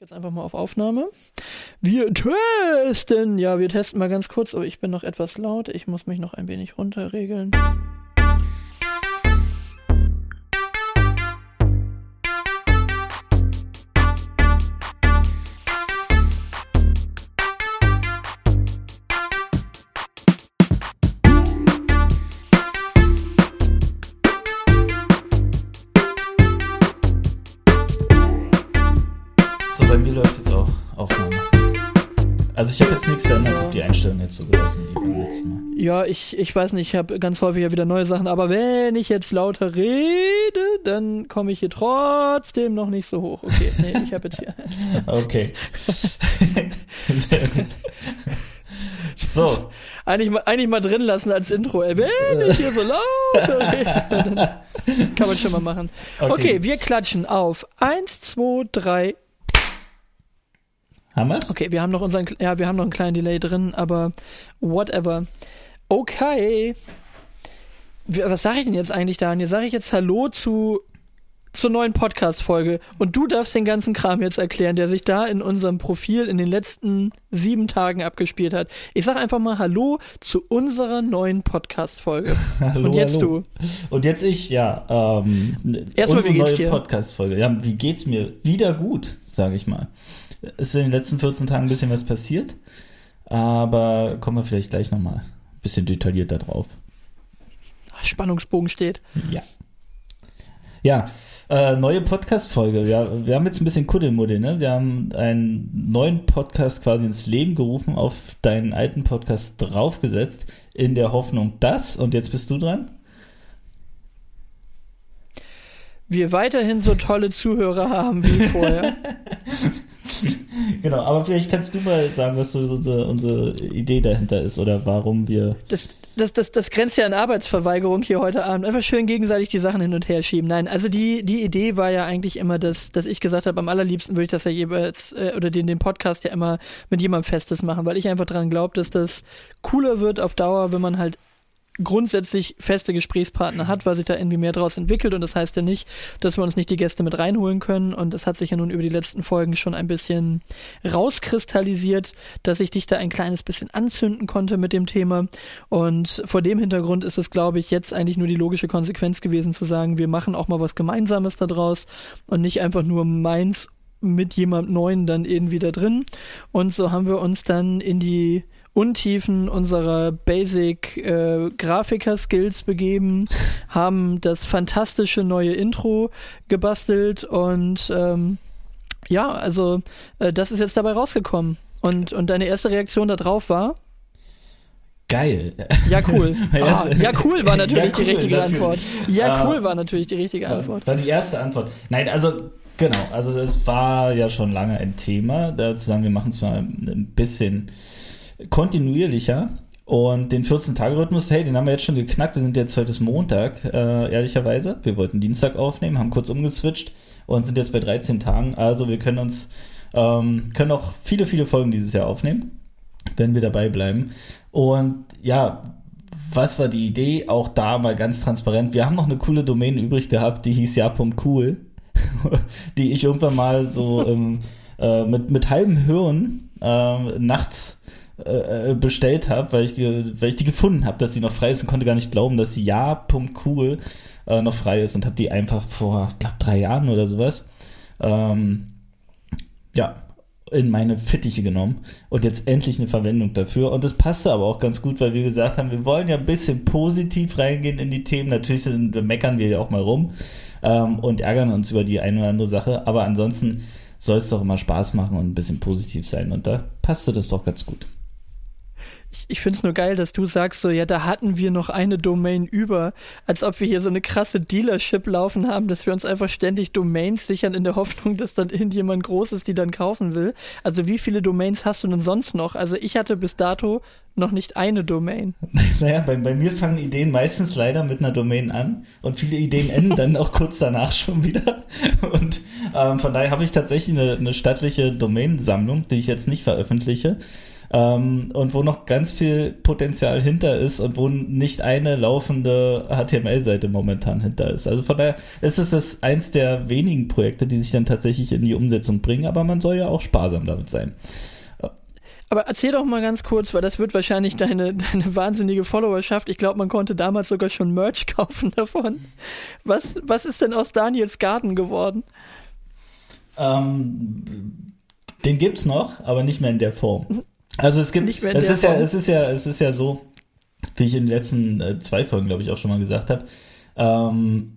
Jetzt einfach mal auf Aufnahme. Wir testen. Ja, wir testen mal ganz kurz. Oh, ich bin noch etwas laut. Ich muss mich noch ein wenig runterregeln. Ich, ich weiß nicht, ich habe ganz häufig ja wieder neue Sachen, aber wenn ich jetzt lauter rede, dann komme ich hier trotzdem noch nicht so hoch. Okay, nee, ich habe jetzt hier. Okay. Sehr gut. So, Eigentlich mal, eigentlich mal drin lassen als Intro. Ey, wenn ich hier so lauter rede, dann kann man schon mal machen. Okay. Okay, wir klatschen auf. Eins, zwei, drei. haben wir's? Okay, wir haben noch unseren, ja, wir haben noch einen kleinen Delay drin, aber whatever. Okay. Was sage ich denn jetzt eigentlich, Daniel? Sage ich jetzt Hallo zu zur neuen Podcast-Folge und du darfst den ganzen Kram jetzt erklären, der sich da in unserem Profil in den letzten sieben Tagen abgespielt hat. Ich sag einfach mal Hallo zu unserer neuen Podcast-Folge. Hallo, und jetzt hallo. du. Und jetzt ich, ja. Ähm, Erstmal, wie geht's neue? Podcast-Folge. Ja, wie geht's mir? Wieder gut, sage ich mal. Es ist in den letzten 14 Tagen ein bisschen was passiert, aber kommen wir vielleicht gleich nochmal bisschen detaillierter drauf. Spannungsbogen steht. Ja. Ja, äh, neue Podcast-Folge. Ja, wir haben jetzt ein bisschen Kuddelmuddel, ne? Wir haben einen neuen Podcast quasi ins Leben gerufen, auf deinen alten Podcast draufgesetzt, in der Hoffnung, dass, und jetzt bist du dran. Wir weiterhin so tolle Zuhörer haben wie vorher. Genau, aber vielleicht kannst du mal sagen, was so unsere, unsere Idee dahinter ist oder warum wir. Das, das, das, das grenzt ja an Arbeitsverweigerung hier heute Abend. Einfach schön gegenseitig die Sachen hin und her schieben. Nein, also die, die Idee war ja eigentlich immer, dass, dass ich gesagt habe, am allerliebsten würde ich das ja jeweils, äh, oder den, den Podcast ja immer mit jemandem Festes machen, weil ich einfach dran glaube, dass das cooler wird auf Dauer, wenn man halt grundsätzlich feste Gesprächspartner hat, weil sich da irgendwie mehr draus entwickelt. Und das heißt ja nicht, dass wir uns nicht die Gäste mit reinholen können. Und das hat sich ja nun über die letzten Folgen schon ein bisschen rauskristallisiert, dass ich dich da ein kleines bisschen anzünden konnte mit dem Thema. Und vor dem Hintergrund ist es, glaube ich, jetzt eigentlich nur die logische Konsequenz gewesen zu sagen, wir machen auch mal was Gemeinsames da draus und nicht einfach nur meins mit jemand Neuen dann irgendwie da drin. Und so haben wir uns dann in die Untiefen unserer Basic äh, Grafiker-Skills begeben, haben das fantastische neue Intro gebastelt und ähm, ja, also äh, das ist jetzt dabei rausgekommen. Und, und deine erste Reaktion darauf war? Geil. Ja, cool. Ah, ja, cool war natürlich Ja, die cool, richtige natürlich. Antwort. Ja, Ah. cool war natürlich die richtige Antwort. War die erste Antwort. Nein, also genau, also es war ja schon lange ein Thema, da zu sagen, wir machen es mal ein bisschen kontinuierlicher. Und den 14-Tage-Rhythmus, hey, den haben wir jetzt schon geknackt. Wir sind jetzt heute Montag, äh, ehrlicherweise. Wir wollten Dienstag aufnehmen, haben kurz umgeswitcht und sind jetzt bei 13 Tagen. Also wir können uns, ähm, können auch viele, viele Folgen dieses Jahr aufnehmen, wenn wir dabei bleiben. Und ja, was war die Idee? Auch da mal ganz transparent. Wir haben noch eine coole Domain übrig gehabt, die hieß ja.cool, die ich irgendwann mal so ähm, äh, mit, mit halbem Hirn äh, nachts äh, bestellt habe, weil ich, weil ich die gefunden habe, dass sie noch frei ist und konnte gar nicht glauben, dass sie ja.cool äh, noch frei ist und habe die einfach vor, glaube, drei Jahren oder sowas ähm, ja, in meine Fittiche genommen und jetzt endlich eine Verwendung dafür. Und das passte aber auch ganz gut, weil wir gesagt haben, wir wollen ja ein bisschen positiv reingehen in die Themen. Natürlich sind, meckern wir ja auch mal rum ähm, und ärgern uns über die eine oder andere Sache, aber ansonsten soll es doch immer Spaß machen und ein bisschen positiv sein. Und da passte das doch ganz gut. Ich, ich finde es nur geil, dass du sagst, so, ja, da hatten wir noch eine Domain über, als ob wir hier so eine krasse Dealership laufen haben, dass wir uns einfach ständig Domains sichern in der Hoffnung, dass dann irgendjemand Großes die dann kaufen will. Also wie viele Domains hast du denn sonst noch? Also ich hatte bis dato noch nicht eine Domain. Naja, bei, bei mir fangen Ideen meistens leider mit einer Domain an und viele Ideen enden dann auch kurz danach schon wieder. Und ähm, von daher habe ich tatsächlich eine, eine stattliche Domainsammlung, die ich jetzt nicht veröffentliche. Ähm, und wo noch ganz viel Potenzial hinter ist und wo nicht eine laufende HTML-Seite momentan hinter ist. Also von daher ist es das eins der wenigen Projekte, die sich dann tatsächlich in die Umsetzung bringen, aber man soll ja auch sparsam damit sein. Aber erzähl doch mal ganz kurz, weil das wird wahrscheinlich deine, deine wahnsinnige Followerschaft. Ich glaube, man konnte damals sogar schon Merch kaufen davon. Was, was ist denn aus Daniels Garten geworden? Ähm, den gibt's noch, aber nicht mehr in der Form. Also es gibt, nicht mehr es ist Form. ja, es ist ja, es ist ja so, wie ich in den letzten äh, zwei Folgen, glaube ich, auch schon mal gesagt habe. Ähm,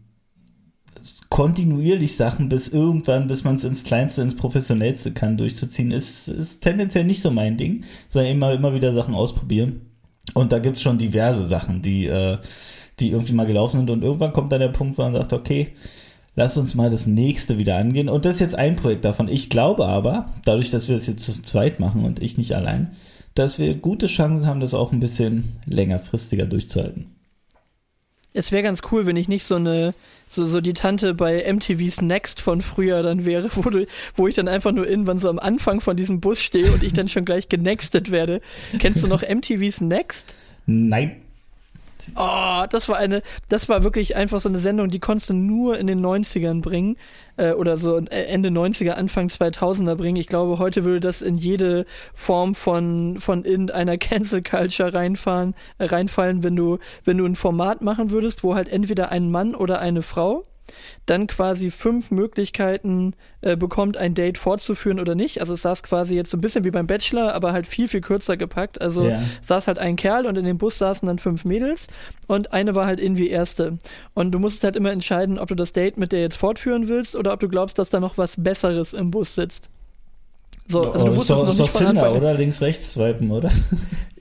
kontinuierlich Sachen bis irgendwann, bis man es ins Kleinste, ins Professionellste kann, durchzuziehen, ist, ist tendenziell nicht so mein Ding, sondern immer, immer wieder Sachen ausprobieren. Und da gibt es schon diverse Sachen, die, äh, die irgendwie mal gelaufen sind. Und irgendwann kommt dann der Punkt, wo man sagt, okay, lass uns mal das nächste wieder angehen. Und das ist jetzt ein Projekt davon. Ich glaube aber, dadurch, dass wir das jetzt zu zweit machen und ich nicht allein, dass wir gute Chancen haben, das auch ein bisschen längerfristiger durchzuhalten. Es wäre ganz cool, wenn ich nicht so eine so, so die Tante bei MTV's Next von früher dann wäre, wo, du, wo ich dann einfach nur irgendwann so am Anfang von diesem Bus stehe und ich dann schon gleich genextet werde. Kennst du noch MTV's Next? Nein. Oh, das war eine, das war wirklich einfach so eine Sendung, die konntest du nur in den 90ern bringen äh, oder so Ende 90er, Anfang 2000er bringen. Ich glaube, heute würde das in jede Form von, von irgendeiner Cancel Culture reinfahren, äh, reinfallen, wenn du, wenn du ein Format machen würdest, wo halt entweder ein Mann oder eine Frau dann quasi fünf Möglichkeiten äh, bekommt, ein Date fortzuführen oder nicht. Also es saß quasi jetzt so ein bisschen wie beim Bachelor, aber halt viel, viel kürzer gepackt. Also ja. saß halt ein Kerl und in dem Bus saßen dann fünf Mädels und eine war halt irgendwie erste. Und du musstest halt immer entscheiden, ob du das Date mit der jetzt fortführen willst oder ob du glaubst, dass da noch was Besseres im Bus sitzt. So, also oh, du wusstest so, noch nicht von Tinder, Anfang. oder? Links, rechts swipen, oder?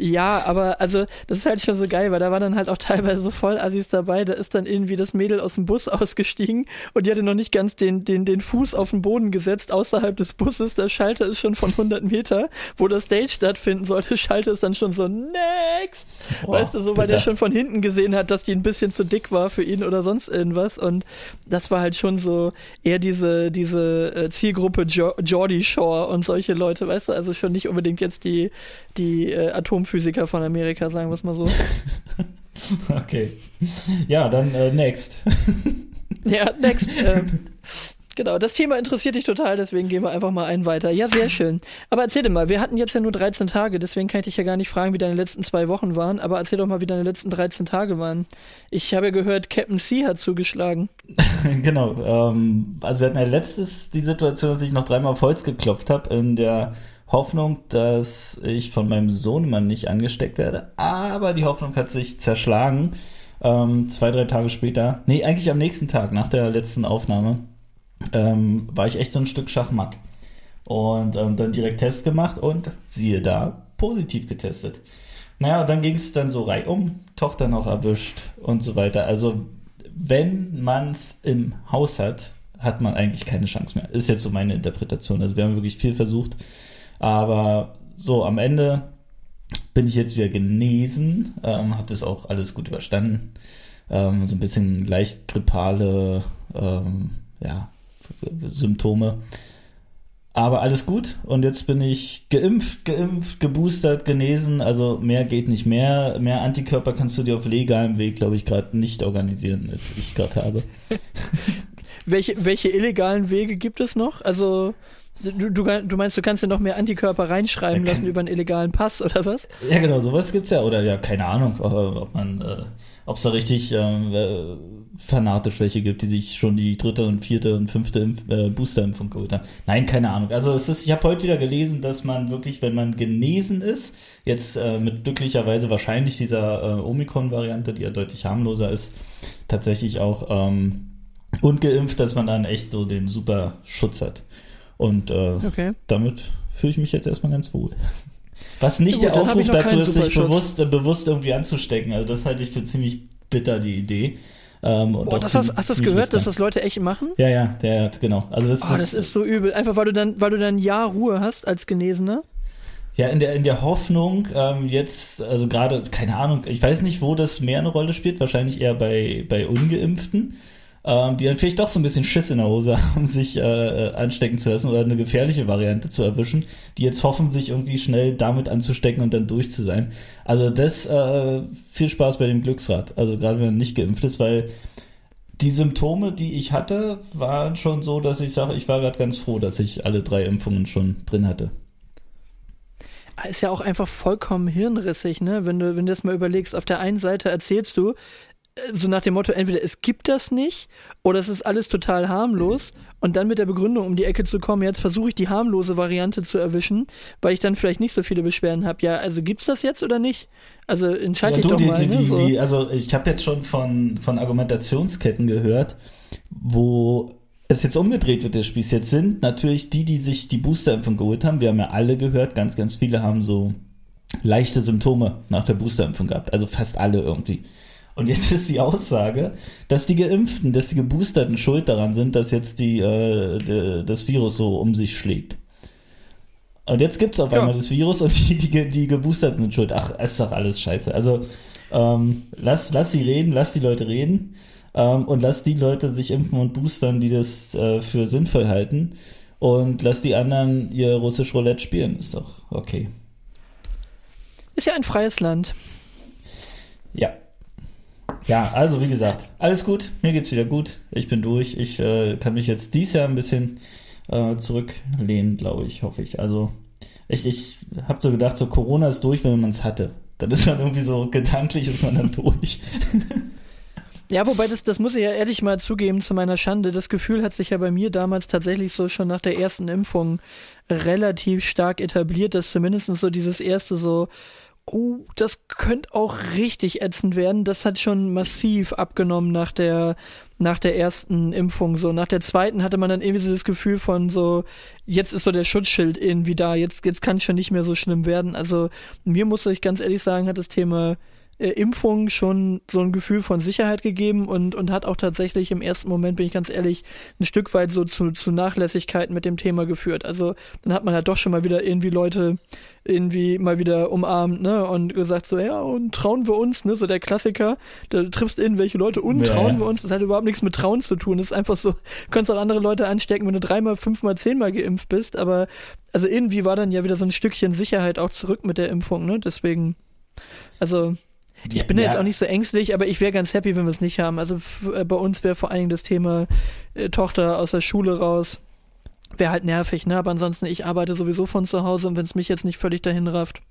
Ja, aber also, das ist halt schon so geil, weil da waren dann halt auch teilweise so Vollassis dabei, da ist dann irgendwie das Mädel aus dem Bus ausgestiegen und die hatte noch nicht ganz den, den, den Fuß auf den Boden gesetzt außerhalb des Busses. Der Schalter ist schon von 100 Meter, wo das Date stattfinden sollte, Schalter ist dann schon so, next! Oh, weißt du, so, weil bitter. der schon von hinten gesehen hat, dass die ein bisschen zu dick war für ihn oder sonst irgendwas und das war halt schon so eher diese, diese äh, Zielgruppe jo Geordie Shore und so solche Leute, weißt du, also schon nicht unbedingt jetzt die, die äh, Atomphysiker von Amerika, sagen wir es mal so. okay. Ja, dann äh, next. ja, next. Ähm, Genau, das Thema interessiert dich total, deswegen gehen wir einfach mal einen weiter. Ja, sehr schön. Aber erzähl dir mal, wir hatten jetzt ja nur 13 Tage, deswegen kann ich dich ja gar nicht fragen, wie deine letzten zwei Wochen waren, aber erzähl doch mal, wie deine letzten 13 Tage waren. Ich habe ja gehört, Captain C hat zugeschlagen. genau, ähm, also wir hatten ja letztes die Situation, dass ich noch dreimal auf Holz geklopft habe, in der Hoffnung, dass ich von meinem Sohnemann nicht angesteckt werde, aber die Hoffnung hat sich zerschlagen. Ähm, zwei, drei Tage später, nee, eigentlich am nächsten Tag, nach der letzten Aufnahme ähm, war ich echt so ein Stück Schachmatt. Und ähm, dann direkt Test gemacht und siehe da, positiv getestet. Naja, dann ging es dann so reihum, Tochter noch erwischt und so weiter. Also, wenn man es im Haus hat, hat man eigentlich keine Chance mehr. Ist jetzt so meine Interpretation. Also, wir haben wirklich viel versucht. Aber so, am Ende bin ich jetzt wieder genesen, ähm, habe das auch alles gut überstanden. Ähm, so ein bisschen leicht grippale, ähm, ja, Symptome. Aber alles gut und jetzt bin ich geimpft, geimpft, geboostert, genesen. Also mehr geht nicht mehr. Mehr Antikörper kannst du dir auf legalem Weg, glaube ich, gerade nicht organisieren, als ich gerade habe. welche, welche illegalen Wege gibt es noch? Also Du, du, du, meinst, du kannst ja noch mehr Antikörper reinschreiben lassen über einen illegalen Pass oder was? Ja, genau, sowas gibt's ja. Oder ja, keine Ahnung, ob man, äh, ob es da richtig ähm, äh, fanatisch welche gibt, die sich schon die dritte und vierte und fünfte Impf äh, Boosterimpfung geholt haben. Nein, keine Ahnung. Also es ist, ich habe heute wieder gelesen, dass man wirklich, wenn man genesen ist, jetzt äh, mit glücklicherweise wahrscheinlich dieser äh, Omikron-Variante, die ja deutlich harmloser ist, tatsächlich auch ähm, ungeimpft, dass man dann echt so den super Schutz hat. Und äh, okay. damit fühle ich mich jetzt erstmal ganz wohl. Was nicht ja, gut, der Aufruf dazu ist, sich bewusst, äh, bewusst irgendwie anzustecken. Also das halte ich für ziemlich bitter, die Idee. Ähm, Boah, das hast, hast du das gehört, dass das Leute echt machen? Ja, ja, der hat, genau. Also das, oh, das ist so übel. Einfach weil du dann, weil du dann ein Jahr Ruhe hast als Genesener. Ja, in der, in der Hoffnung, ähm, jetzt, also gerade, keine Ahnung, ich weiß nicht, wo das mehr eine Rolle spielt, wahrscheinlich eher bei, bei Ungeimpften. Ähm, die dann vielleicht doch so ein bisschen Schiss in der Hose haben, sich äh, anstecken zu lassen oder eine gefährliche Variante zu erwischen, die jetzt hoffen, sich irgendwie schnell damit anzustecken und dann durch zu sein. Also das äh, viel Spaß bei dem Glücksrad. Also gerade wenn man nicht geimpft ist, weil die Symptome, die ich hatte, waren schon so, dass ich sage, ich war gerade ganz froh, dass ich alle drei Impfungen schon drin hatte. Ist ja auch einfach vollkommen hirnrissig, ne? Wenn du, wenn du das mal überlegst, auf der einen Seite erzählst du, so nach dem Motto, entweder es gibt das nicht oder es ist alles total harmlos und dann mit der Begründung um die Ecke zu kommen, jetzt versuche ich die harmlose Variante zu erwischen, weil ich dann vielleicht nicht so viele Beschwerden habe. Ja, also gibt's das jetzt oder nicht? Also entscheide ja, ich doch die, mal. Die, ne, die, so. die, also ich habe jetzt schon von, von Argumentationsketten gehört, wo es jetzt umgedreht wird, der Spieß. Jetzt sind natürlich die, die sich die Boosterimpfung geholt haben, wir haben ja alle gehört, ganz, ganz viele haben so leichte Symptome nach der Boosterimpfung gehabt. Also fast alle irgendwie. Und jetzt ist die Aussage, dass die Geimpften, dass die Geboosterten schuld daran sind, dass jetzt die, äh, de, das Virus so um sich schlägt. Und jetzt gibt es auf ja. einmal das Virus und die, die, die Geboosterten sind schuld. Ach, ist doch alles scheiße. Also ähm, lass, lass sie reden, lass die Leute reden ähm, und lass die Leute sich impfen und boostern, die das äh, für sinnvoll halten. Und lass die anderen ihr russisch Roulette spielen. Ist doch okay. Ist ja ein freies Land. Ja. Ja, also wie gesagt, alles gut, mir geht's wieder gut, ich bin durch, ich äh, kann mich jetzt dies Jahr ein bisschen äh, zurücklehnen, glaube ich, hoffe ich. Also ich, ich habe so gedacht, so Corona ist durch, wenn man es hatte. Dann ist man irgendwie so gedanklich, ist man dann durch. Ja, wobei das, das muss ich ja ehrlich mal zugeben zu meiner Schande. Das Gefühl hat sich ja bei mir damals tatsächlich so schon nach der ersten Impfung relativ stark etabliert, dass zumindest so dieses erste so, oh, das könnte auch richtig ätzend werden. Das hat schon massiv abgenommen nach der, nach der ersten Impfung. So, nach der zweiten hatte man dann irgendwie so das Gefühl von so, jetzt ist so der Schutzschild irgendwie da, jetzt, jetzt kann es schon nicht mehr so schlimm werden. Also, mir muss ich ganz ehrlich sagen, hat das Thema äh, Impfung schon so ein Gefühl von Sicherheit gegeben und, und hat auch tatsächlich im ersten Moment, bin ich ganz ehrlich, ein Stück weit so zu, zu Nachlässigkeiten mit dem Thema geführt. Also dann hat man halt doch schon mal wieder irgendwie Leute irgendwie mal wieder umarmt, ne, und gesagt so, ja, und trauen wir uns, ne, so der Klassiker, da triffst irgendwelche Leute und ja, trauen wir uns, das hat überhaupt nichts mit Trauen zu tun, das ist einfach so, du kannst auch andere Leute anstecken, wenn du dreimal, fünfmal, zehnmal geimpft bist, aber also irgendwie war dann ja wieder so ein Stückchen Sicherheit auch zurück mit der Impfung, ne, deswegen, also ich bin ja. jetzt auch nicht so ängstlich, aber ich wäre ganz happy, wenn wir es nicht haben. Also äh, bei uns wäre vor allen Dingen das Thema äh, Tochter aus der Schule raus. Wäre halt nervig, ne? Aber ansonsten, ich arbeite sowieso von zu Hause und wenn es mich jetzt nicht völlig dahin rafft,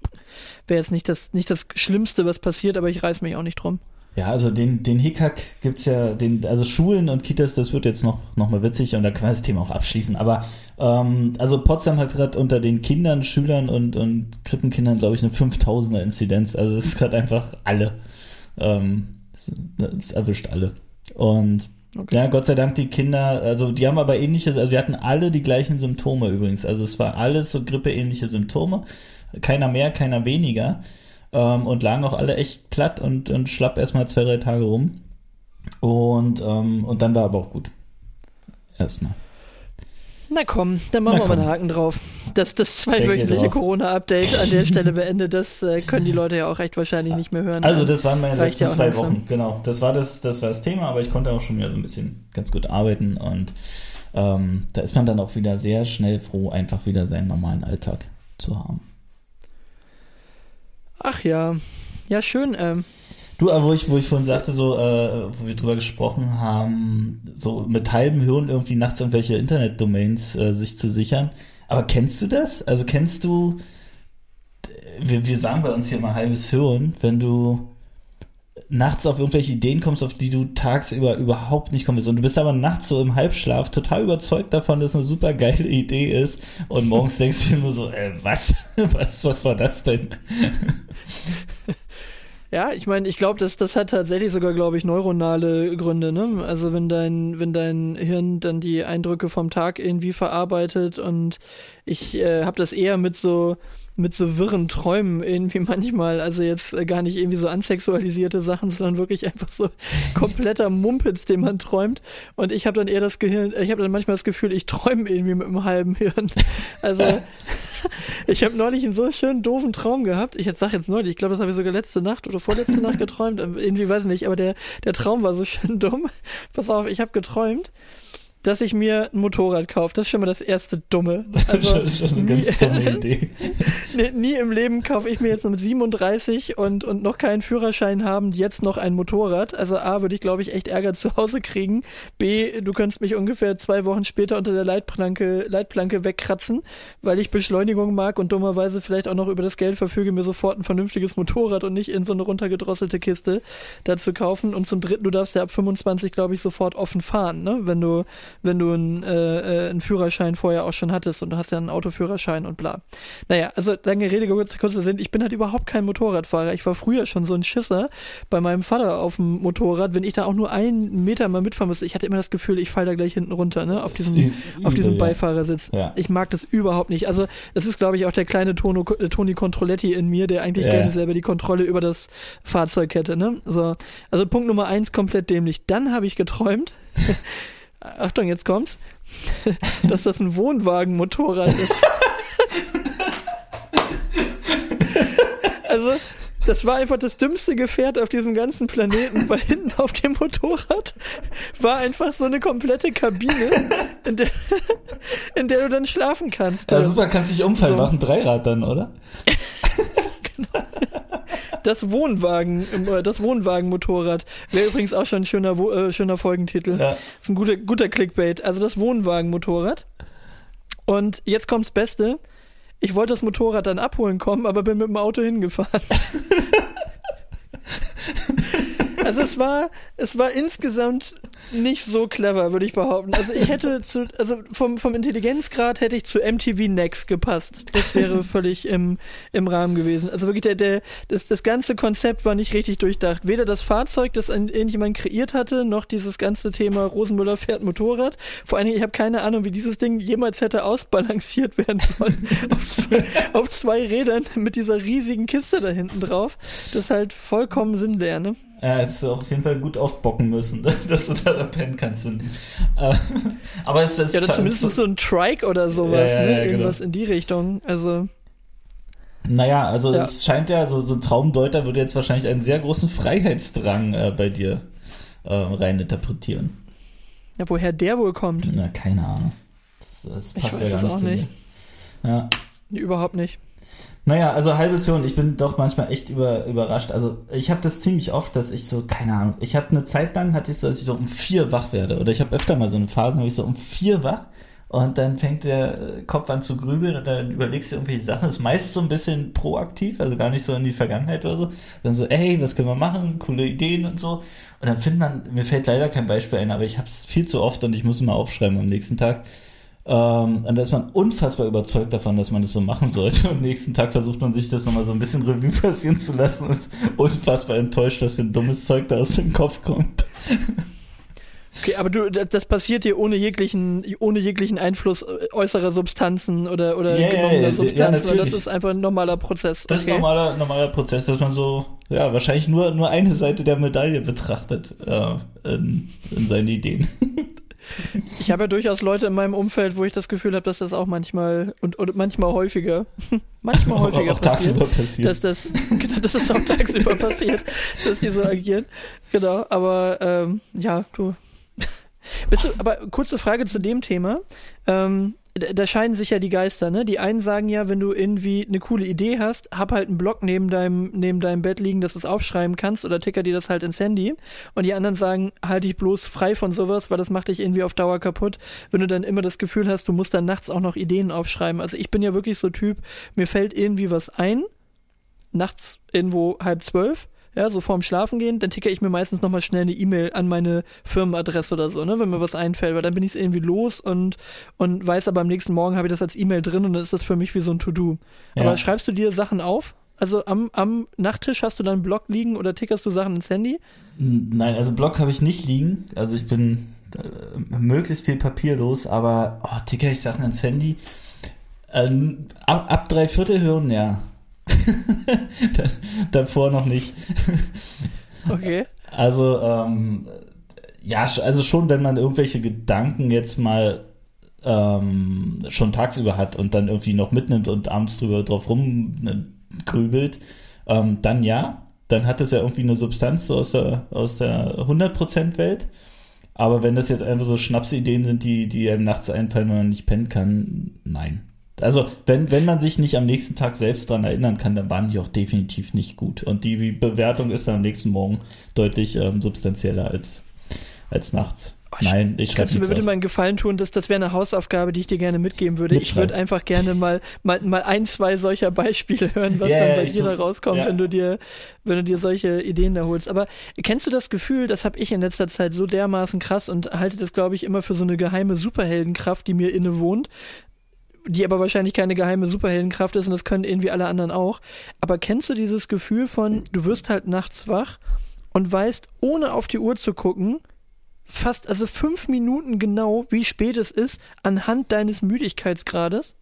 wäre jetzt nicht das, nicht das Schlimmste, was passiert, aber ich reiß mich auch nicht drum. Ja, also den, den Hickhack gibt's ja, den, also Schulen und Kitas, das wird jetzt noch, noch mal witzig und da können wir das Thema auch abschließen. Aber ähm, also Potsdam hat gerade unter den Kindern, Schülern und, und Krippenkindern, glaube ich, eine 5000er Inzidenz. Also es ist gerade einfach alle. Ähm, es erwischt alle. Und okay. ja, Gott sei Dank die Kinder, also die haben aber ähnliches, also wir hatten alle die gleichen Symptome übrigens. Also es war alles so grippeähnliche Symptome. Keiner mehr, keiner weniger ähm, und lagen auch alle echt platt und, und schlapp erstmal zwei, drei Tage rum. Und, ähm, und dann war aber auch gut. Erstmal. Na komm, dann machen Na wir komm. mal einen Haken drauf. Das, das zweiwöchentliche Corona-Update an der Stelle beendet, das äh, können die Leute ja auch recht wahrscheinlich nicht mehr hören. Also das waren meine letzten ja zwei langsam. Wochen, genau. Das war das, das war das Thema, aber ich konnte auch schon wieder so ein bisschen ganz gut arbeiten und ähm, da ist man dann auch wieder sehr schnell froh, einfach wieder seinen normalen Alltag zu haben. Ach ja, ja schön. Ähm. Du, aber wo ich, wo ich vorhin sagte, so, äh, wo wir drüber gesprochen haben, so mit halbem Hirn irgendwie nachts irgendwelche Internetdomains äh, sich zu sichern. Aber kennst du das? Also kennst du, wir, wir sagen bei uns hier mal halbes Hirn, wenn du nachts auf irgendwelche Ideen kommst, auf die du tagsüber überhaupt nicht kommst. Und du bist aber nachts so im Halbschlaf total überzeugt davon, dass es eine super geile Idee ist. Und morgens denkst du dir nur so, äh, was? was? Was war das denn? Ja, ich meine, ich glaube, das, das hat tatsächlich sogar, glaube ich, neuronale Gründe, ne? Also wenn dein, wenn dein Hirn dann die Eindrücke vom Tag irgendwie verarbeitet und ich äh, habe das eher mit so mit so wirren Träumen irgendwie manchmal, also jetzt äh, gar nicht irgendwie so ansexualisierte Sachen, sondern wirklich einfach so kompletter Mumpitz, den man träumt. Und ich habe dann eher das Gehirn, ich habe dann manchmal das Gefühl, ich träume irgendwie mit einem halben Hirn. Also ich habe neulich einen so schönen doofen Traum gehabt. Ich jetzt sag jetzt neulich, ich glaube, das habe ich sogar letzte Nacht oder vorletzte Nacht geträumt. Irgendwie weiß ich nicht, aber der, der Traum war so schön dumm. Pass auf, ich habe geträumt dass ich mir ein Motorrad kaufe. Das ist schon mal das erste Dumme. Also, das ist schon eine ganz dumme Idee. nie, nie, im Leben kaufe ich mir jetzt mit 37 und, und noch keinen Führerschein haben, jetzt noch ein Motorrad. Also A, würde ich glaube ich echt Ärger zu Hause kriegen. B, du könntest mich ungefähr zwei Wochen später unter der Leitplanke, Leitplanke wegkratzen, weil ich Beschleunigung mag und dummerweise vielleicht auch noch über das Geld verfüge, mir sofort ein vernünftiges Motorrad und nicht in so eine runtergedrosselte Kiste dazu kaufen. Und zum dritten, du darfst ja ab 25 glaube ich sofort offen fahren, ne? Wenn du wenn du einen, äh, äh, einen Führerschein vorher auch schon hattest und du hast ja einen Autoführerschein und bla. Naja, also lange Rede, kurze, kurze sind, ich bin halt überhaupt kein Motorradfahrer. Ich war früher schon so ein Schisser bei meinem Vater auf dem Motorrad, wenn ich da auch nur einen Meter mal mitfahren musste. Ich hatte immer das Gefühl, ich falle da gleich hinten runter, ne, auf diesem, auf diesem Beifahrersitz. Ja. Ich mag das überhaupt nicht. Also, das ist, glaube ich, auch der kleine Tono, äh, Toni Controletti in mir, der eigentlich ja. gerne selber die Kontrolle über das Fahrzeug hätte, ne. So. Also Punkt Nummer eins, komplett dämlich. Dann habe ich geträumt, Achtung, jetzt kommt's, dass das ein Wohnwagenmotorrad ist. also, das war einfach das dümmste Gefährt auf diesem ganzen Planeten, weil hinten auf dem Motorrad war einfach so eine komplette Kabine, in der, in der du dann schlafen kannst. Ja, super, kannst dich umfallen, so. machen Dreirad dann, oder? das Wohnwagen, äh, das Wohnwagenmotorrad. Wäre übrigens auch schon ein schöner, äh, schöner Folgentitel. Ja. ist ein guter, guter Clickbait. Also das Wohnwagenmotorrad. Und jetzt kommt's Beste. Ich wollte das Motorrad dann abholen kommen, aber bin mit dem Auto hingefahren. also es war, es war insgesamt nicht so clever, würde ich behaupten. Also ich hätte zu, also vom, vom Intelligenzgrad hätte ich zu MTV Next gepasst. Das wäre völlig im, im Rahmen gewesen. Also wirklich der, der, das, das ganze Konzept war nicht richtig durchdacht. Weder das Fahrzeug, das ein, irgendjemand kreiert hatte, noch dieses ganze Thema Rosenmüller fährt Motorrad. Vor allen Dingen, ich habe keine Ahnung, wie dieses Ding jemals hätte ausbalanciert werden sollen. auf, zwei, auf zwei Rädern mit dieser riesigen Kiste da hinten drauf. Das ist halt vollkommen sinnleer, ne? Ja, hättest du auf jeden Fall gut aufbocken müssen, dass du da pennen kannst. Äh, aber es ist. Ja, oder zumindest so, so ein Trike oder sowas, ja, ja, ne? Irgendwas genau. in die Richtung. Also. Naja, also es scheint ja, so, so ein Traumdeuter würde jetzt wahrscheinlich einen sehr großen Freiheitsdrang äh, bei dir äh, reininterpretieren. Ja, woher der wohl kommt? Na, keine Ahnung. Das, das passt ja gar nicht. Auch nicht. Ja. Überhaupt nicht. Naja, also halbes Jahr und ich bin doch manchmal echt über, überrascht. Also ich habe das ziemlich oft, dass ich so, keine Ahnung, ich habe eine Zeit lang, hatte ich so, dass ich so um vier wach werde. Oder ich habe öfter mal so eine Phase, wo ich so um vier wach und dann fängt der Kopf an zu grübeln und dann überlegst du irgendwelche Sachen. Das ist meist so ein bisschen proaktiv, also gar nicht so in die Vergangenheit oder so. Dann so, ey, was können wir machen? Coole Ideen und so. Und dann findet man, mir fällt leider kein Beispiel ein, aber ich habe es viel zu oft und ich muss immer aufschreiben am nächsten Tag ähm, und da ist man unfassbar überzeugt davon, dass man das so machen sollte. Und nächsten Tag versucht man sich das nochmal so ein bisschen Revue passieren zu lassen und ist unfassbar enttäuscht, dass für ein dummes Zeug da aus dem Kopf kommt. Okay, aber du, das passiert dir ohne jeglichen, ohne jeglichen Einfluss äh, äußerer Substanzen oder, oder yeah, genommener yeah, Substanzen. Ja, das ist einfach ein normaler Prozess. Das okay. ist ein normaler, normaler Prozess, dass man so, ja, wahrscheinlich nur, nur eine Seite der Medaille betrachtet äh, in, in seinen Ideen. Ich habe ja durchaus Leute in meinem Umfeld, wo ich das Gefühl habe, dass das auch manchmal und, und manchmal häufiger, manchmal häufiger auch passiert, tagsüber passiert. Dass das, genau, dass das auch tagsüber passiert, dass die so agieren. Genau, aber ähm, ja, du. Bist du, aber kurze Frage zu dem Thema. Ähm, da scheinen sich ja die Geister, ne? Die einen sagen ja, wenn du irgendwie eine coole Idee hast, hab halt einen Block neben deinem, neben deinem Bett liegen, dass du es aufschreiben kannst oder ticker dir das halt ins Handy. Und die anderen sagen, halt dich bloß frei von sowas, weil das macht dich irgendwie auf Dauer kaputt, wenn du dann immer das Gefühl hast, du musst dann nachts auch noch Ideen aufschreiben. Also ich bin ja wirklich so Typ, mir fällt irgendwie was ein, nachts irgendwo halb zwölf ja, so vorm Schlafen gehen, dann ticke ich mir meistens nochmal schnell eine E-Mail an meine Firmenadresse oder so, ne, wenn mir was einfällt, weil dann bin ich es irgendwie los und, und weiß aber am nächsten Morgen habe ich das als E-Mail drin und dann ist das für mich wie so ein To-Do. Ja. Aber schreibst du dir Sachen auf? Also am, am Nachttisch hast du dann einen Blog liegen oder tickerst du Sachen ins Handy? Nein, also Blog habe ich nicht liegen. Also ich bin äh, möglichst viel papierlos, aber oh, ticker ich Sachen ins Handy. Ähm, ab, ab drei Viertel hören, ja. Davor noch nicht. Okay. Also, ähm, ja, also schon, wenn man irgendwelche Gedanken jetzt mal ähm, schon tagsüber hat und dann irgendwie noch mitnimmt und abends drüber drauf rumgrübelt, ähm, dann ja, dann hat es ja irgendwie eine Substanz so aus der, aus der 100% Welt. Aber wenn das jetzt einfach so Schnapsideen sind, die, die einem nachts einfallen, wenn man nicht pennen kann, nein. Also, wenn, wenn man sich nicht am nächsten Tag selbst daran erinnern kann, dann waren die auch definitiv nicht gut. Und die Bewertung ist dann am nächsten Morgen deutlich ähm, substanzieller als, als nachts. Nein, ich schreibe Kannst du mir bitte mal einen Gefallen tun, dass das wäre eine Hausaufgabe, die ich dir gerne mitgeben würde. Ich würde einfach gerne mal, mal, mal ein, zwei solcher Beispiele hören, was yeah, dann bei dir so, da rauskommt, ja. wenn du dir, wenn du dir solche Ideen da holst. Aber kennst du das Gefühl, das habe ich in letzter Zeit so dermaßen krass und halte das, glaube ich, immer für so eine geheime Superheldenkraft, die mir inne wohnt, die aber wahrscheinlich keine geheime Superheldenkraft ist und das können irgendwie alle anderen auch. Aber kennst du dieses Gefühl von, du wirst halt nachts wach und weißt, ohne auf die Uhr zu gucken, fast, also fünf Minuten genau, wie spät es ist, anhand deines Müdigkeitsgrades.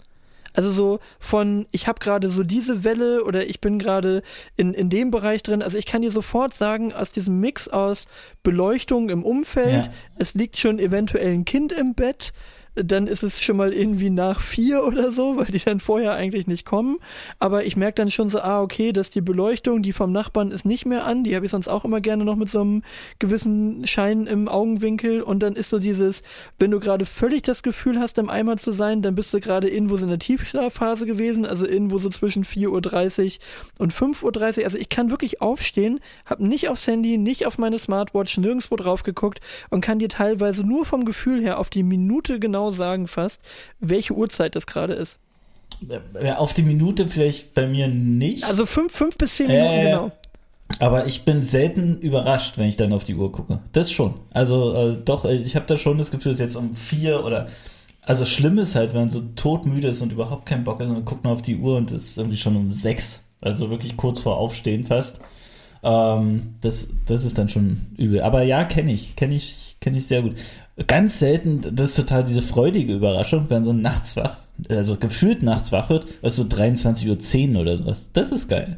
Also so von, ich habe gerade so diese Welle oder ich bin gerade in, in dem Bereich drin. Also ich kann dir sofort sagen, aus diesem Mix aus Beleuchtung im Umfeld, ja. es liegt schon eventuell ein Kind im Bett, dann ist es schon mal irgendwie nach vier oder so, weil die dann vorher eigentlich nicht kommen. Aber ich merke dann schon so, ah, okay, dass die Beleuchtung, die vom Nachbarn ist nicht mehr an. Die habe ich sonst auch immer gerne noch mit so einem gewissen Schein im Augenwinkel. Und dann ist so dieses, wenn du gerade völlig das Gefühl hast, im Eimer zu sein, dann bist du gerade irgendwo so in der Tiefschlafphase gewesen, also irgendwo so zwischen 4.30 Uhr und 5.30 Uhr. Also ich kann wirklich aufstehen, habe nicht aufs Handy, nicht auf meine Smartwatch, nirgendwo drauf geguckt und kann dir teilweise nur vom Gefühl her auf die Minute genau genau sagen fast, welche Uhrzeit das gerade ist. Auf die Minute vielleicht bei mir nicht. Also fünf, fünf bis zehn Minuten, äh, genau. Aber ich bin selten überrascht, wenn ich dann auf die Uhr gucke. Das schon. Also äh, doch, äh, ich habe da schon das Gefühl, dass jetzt um vier oder also schlimm ist halt, wenn man so todmüde ist und überhaupt keinen Bock hat und guckt man auf die Uhr und es ist irgendwie schon um sechs. Also wirklich kurz vor Aufstehen fast. Ähm, das, das ist dann schon übel. Aber ja, kenne ich. Kenne ich, kenne ich sehr gut ganz selten, das ist total diese freudige Überraschung, wenn so nachts wach, also gefühlt nachts wach wird, was so 23.10 Uhr oder sowas. Das ist geil.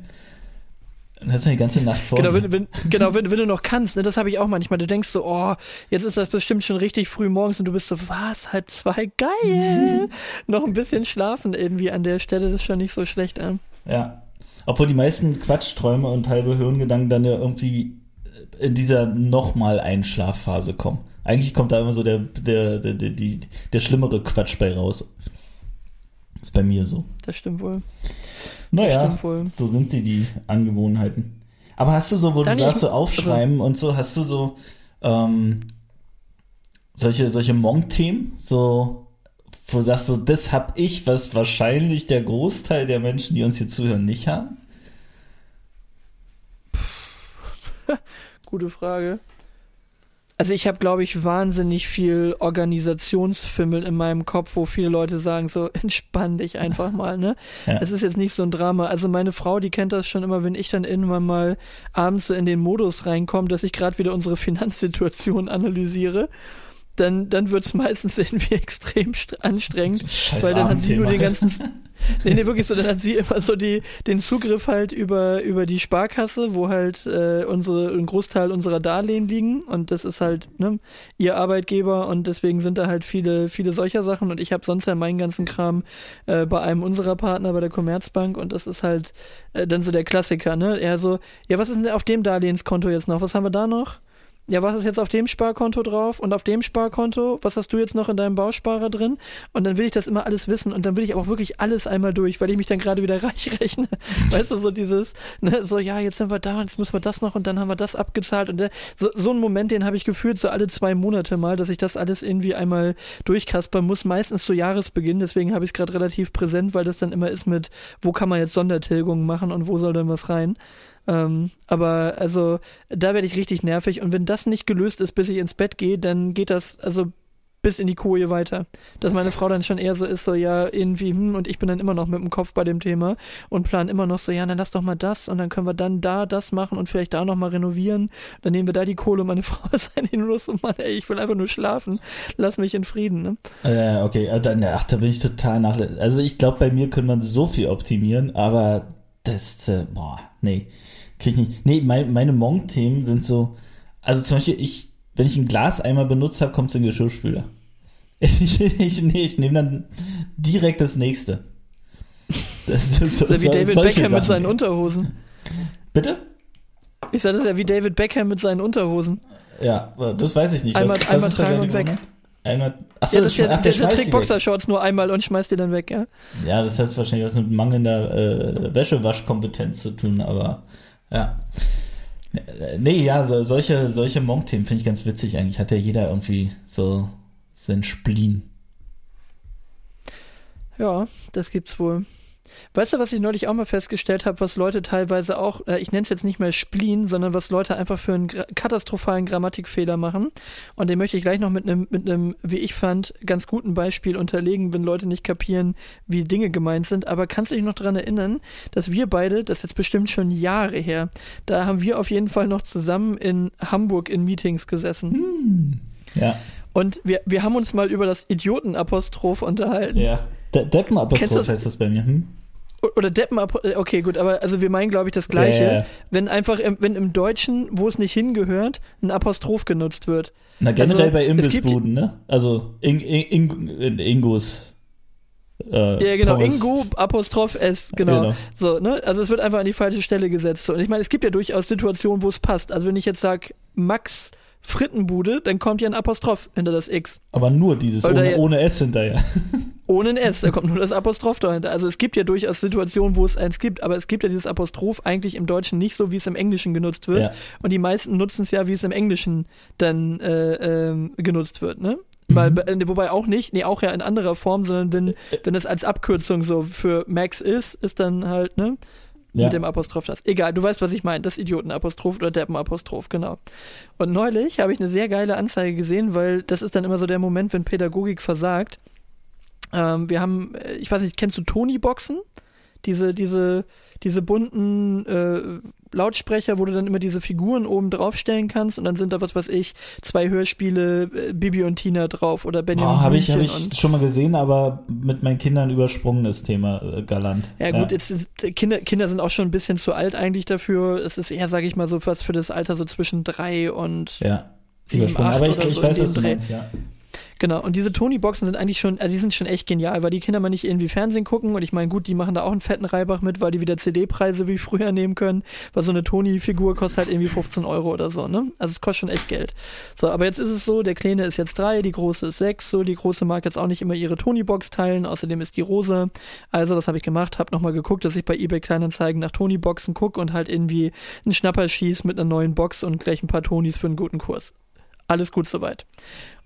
Dann hast du die ganze Nacht vor. Genau, wenn, wenn, genau, wenn, wenn du noch kannst, ne, das habe ich auch manchmal. Du denkst so, oh, jetzt ist das bestimmt schon richtig früh morgens und du bist so, was, halb zwei, geil. noch ein bisschen schlafen irgendwie an der Stelle, das ist schon nicht so schlecht an. Ja. Obwohl die meisten Quatschträume und halbe Hirngedanken dann ja irgendwie in dieser nochmal Einschlafphase kommen. Eigentlich kommt da immer so der, der, der, der, die, der schlimmere Quatsch bei raus. Ist bei mir so. Das stimmt wohl. Naja, stimmt wohl. so sind sie, die Angewohnheiten. Aber hast du so, wo Dani, du sagst, so aufschreiben also, und so, hast du so ähm, solche, solche Monk-Themen, so, wo du sagst, so, das hab ich, was wahrscheinlich der Großteil der Menschen, die uns hier zuhören, nicht haben? Gute Frage. Also ich habe, glaube ich, wahnsinnig viel Organisationsfimmel in meinem Kopf, wo viele Leute sagen, so entspann dich einfach mal, ne? Ja. Es ist jetzt nicht so ein Drama. Also meine Frau, die kennt das schon immer, wenn ich dann irgendwann mal abends so in den Modus reinkomme, dass ich gerade wieder unsere Finanzsituation analysiere dann, dann wird es meistens irgendwie extrem anstrengend, Scheiß weil dann hat sie nur den ganzen. nee, nee, wirklich so, dann hat sie immer so die, den Zugriff halt über, über die Sparkasse, wo halt äh, unsere, ein Großteil unserer Darlehen liegen und das ist halt ne, ihr Arbeitgeber und deswegen sind da halt viele, viele solcher Sachen und ich habe sonst ja meinen ganzen Kram äh, bei einem unserer Partner, bei der Commerzbank und das ist halt äh, dann so der Klassiker, ne? Er so, ja, was ist denn auf dem Darlehenskonto jetzt noch? Was haben wir da noch? Ja, was ist jetzt auf dem Sparkonto drauf und auf dem Sparkonto, was hast du jetzt noch in deinem Bausparer drin? Und dann will ich das immer alles wissen und dann will ich aber auch wirklich alles einmal durch, weil ich mich dann gerade wieder reich rechne. weißt du, so dieses, ne, so, ja, jetzt sind wir da und jetzt müssen wir das noch und dann haben wir das abgezahlt und der, so, so einen Moment, den habe ich gefühlt so alle zwei Monate mal, dass ich das alles irgendwie einmal durchkaspern muss, meistens zu Jahresbeginn, deswegen habe ich es gerade relativ präsent, weil das dann immer ist mit, wo kann man jetzt Sondertilgungen machen und wo soll dann was rein? Ähm, aber also da werde ich richtig nervig und wenn das nicht gelöst ist, bis ich ins Bett gehe, dann geht das also bis in die Koje weiter. Dass meine Frau dann schon eher so ist, so ja, irgendwie, hm, und ich bin dann immer noch mit dem Kopf bei dem Thema und plan immer noch so, ja, dann lass doch mal das und dann können wir dann da das machen und vielleicht da nochmal renovieren. Dann nehmen wir da die Kohle und meine Frau ist dann nur so, Mann, ey, ich will einfach nur schlafen. Lass mich in Frieden, ne? Äh, okay, äh, ach, da bin ich total nach. Also ich glaube, bei mir könnte man so viel optimieren, aber das, äh, boah, nee. Krieg ich nicht. Nee, mein, meine Monk-Themen sind so, also zum Beispiel, ich, wenn ich ein Glas einmal benutzt habe, kommt es in den Geschirrspüler. Ich, ich, nee, ich nehme dann direkt das nächste. Das ist, so, das ist ja wie David Beckham Sachen. mit seinen Unterhosen. Bitte? Ich sage das ja wie David Beckham mit seinen Unterhosen. Ja, das weiß ich nicht. Einmal, was, einmal was tragen und weg. Einmal, achso, ja, das ach, der, der, der trägt Boxershorts nur einmal und schmeißt die dann weg, ja? Ja, das heißt wahrscheinlich was mit mangelnder äh, Wäschewaschkompetenz zu tun, aber ja. Nee, ja, so, solche, solche Monk-Themen finde ich ganz witzig eigentlich. Hat ja jeder irgendwie so sein Spleen. Ja, das gibt's wohl. Weißt du, was ich neulich auch mal festgestellt habe, was Leute teilweise auch, äh, ich nenne es jetzt nicht mehr Spleen, sondern was Leute einfach für einen katastrophalen Grammatikfehler machen. Und den möchte ich gleich noch mit einem, mit einem, wie ich fand, ganz guten Beispiel unterlegen, wenn Leute nicht kapieren, wie Dinge gemeint sind. Aber kannst du dich noch daran erinnern, dass wir beide, das ist jetzt bestimmt schon Jahre her, da haben wir auf jeden Fall noch zusammen in Hamburg in Meetings gesessen. Hm. Ja. Und wir, wir haben uns mal über das Idiotenapostroph unterhalten. Ja. De Deppenapostroph heißt das bei mir. Hm? Oder Deppen, okay, gut, aber also wir meinen, glaube ich, das Gleiche. Yeah. Wenn einfach, im, wenn im Deutschen, wo es nicht hingehört, ein Apostroph genutzt wird. Na, generell also, bei Imbissbuden, ne? Also in, in, in, Ingos. Äh, ja, genau, Pommes. Ingo, Apostroph S, genau. genau. So, ne? Also es wird einfach an die falsche Stelle gesetzt. Und ich meine, es gibt ja durchaus Situationen, wo es passt. Also wenn ich jetzt sage, Max Frittenbude, dann kommt ja ein Apostroph hinter das X. Aber nur dieses, ohne, ja, ohne, S hinterher. Ohne ein S, da kommt nur das Apostroph dahinter. Also es gibt ja durchaus Situationen, wo es eins gibt, aber es gibt ja dieses Apostroph eigentlich im Deutschen nicht so, wie es im Englischen genutzt wird. Ja. Und die meisten nutzen es ja, wie es im Englischen dann äh, äh, genutzt wird, ne? Mhm. Weil, äh, wobei auch nicht, nee, auch ja in anderer Form, sondern wenn, wenn es als Abkürzung so für Max ist, ist dann halt, ne? Ja. Mit dem Apostroph das. Egal, du weißt, was ich meine. Das Idiotenapostroph oder Deppenapostroph, genau. Und neulich habe ich eine sehr geile Anzeige gesehen, weil das ist dann immer so der Moment, wenn Pädagogik versagt. Ähm, wir haben, äh, ich weiß nicht, kennst du Tony-Boxen? Diese, diese, diese bunten äh, Lautsprecher, wo du dann immer diese Figuren oben draufstellen kannst und dann sind da, was weiß ich, zwei Hörspiele, äh, Bibi und Tina drauf oder Benjamin. Oh, habe ich, hab ich schon mal gesehen, aber mit meinen Kindern übersprungen das Thema äh, galant. Ja, gut, ja. Jetzt ist, Kinder, Kinder sind auch schon ein bisschen zu alt eigentlich dafür. Es ist eher, sage ich mal, so was für das Alter so zwischen drei und ja. sieben, acht aber ich, ich so weiß, was du meinst, ja. Genau, und diese Tony-Boxen sind eigentlich schon, also die sind schon echt genial, weil die Kinder mal nicht irgendwie Fernsehen gucken und ich meine, gut, die machen da auch einen fetten Reibach mit, weil die wieder CD-Preise wie früher nehmen können, weil so eine Tony-Figur kostet halt irgendwie 15 Euro oder so, ne? Also es kostet schon echt Geld. So, aber jetzt ist es so, der Kleine ist jetzt drei, die Große ist sechs, so, die Große mag jetzt auch nicht immer ihre Tony-Box teilen, außerdem ist die rosa. Also, was habe ich gemacht? Hab nochmal geguckt, dass ich bei eBay Kleinanzeigen nach Tony-Boxen gucke und halt irgendwie einen Schnapper schieß mit einer neuen Box und gleich ein paar Tonys für einen guten Kurs. Alles gut soweit.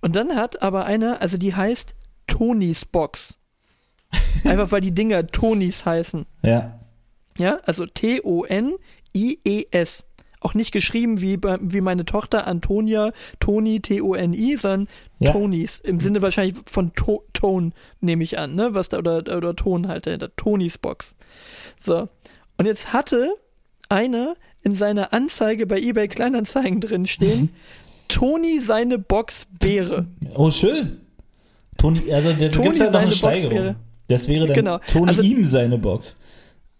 Und dann hat aber einer, also die heißt Tonys Box. Einfach weil die Dinger Tonys heißen. Ja. Ja, also T-O-N-I-E-S. Auch nicht geschrieben wie, wie meine Tochter Antonia, Toni, T-O-N-I, sondern ja. Tonys. Im Sinne wahrscheinlich von to Ton, nehme ich an, ne? Was da, oder, oder Ton halt dahinter. Tonys Box. So. Und jetzt hatte einer in seiner Anzeige bei eBay Kleinanzeigen drin stehen, Toni seine Box Beere. Oh, schön. Toni, also da gibt es ja noch eine Steigerung. Das wäre dann genau. Toni also, ihm seine Box.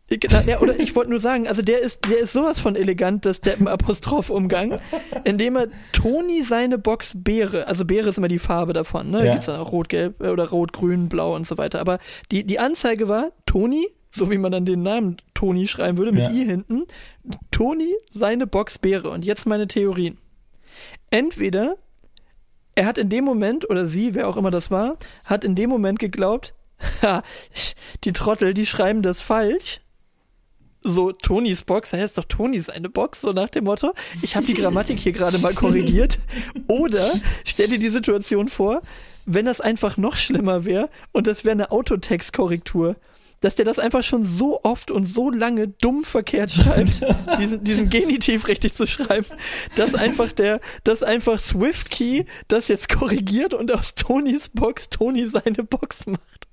Genau, ja, oder ich wollte nur sagen, also der ist, der ist sowas von elegant, das Deppen-Apostroph-Umgang, indem er Toni seine Box Beere, also Beere ist immer die Farbe davon, ne? Ja. Gibt's dann auch rot, gelb äh, oder rot, grün, blau und so weiter. Aber die, die Anzeige war Toni, so wie man dann den Namen Toni schreiben würde, mit ja. I hinten, Toni seine Box Beere. Und jetzt meine Theorien entweder er hat in dem Moment, oder sie, wer auch immer das war, hat in dem Moment geglaubt, ha, die Trottel, die schreiben das falsch. So, Tonys Box, er ist doch Toni seine Box, so nach dem Motto, ich habe die Grammatik hier gerade mal korrigiert. Oder stell dir die Situation vor, wenn das einfach noch schlimmer wäre und das wäre eine Autotext-Korrektur dass der das einfach schon so oft und so lange dumm verkehrt schreibt, diesen, diesen Genitiv richtig zu schreiben, dass einfach der, dass einfach SwiftKey das jetzt korrigiert und aus Tonys Box Tony seine Box macht.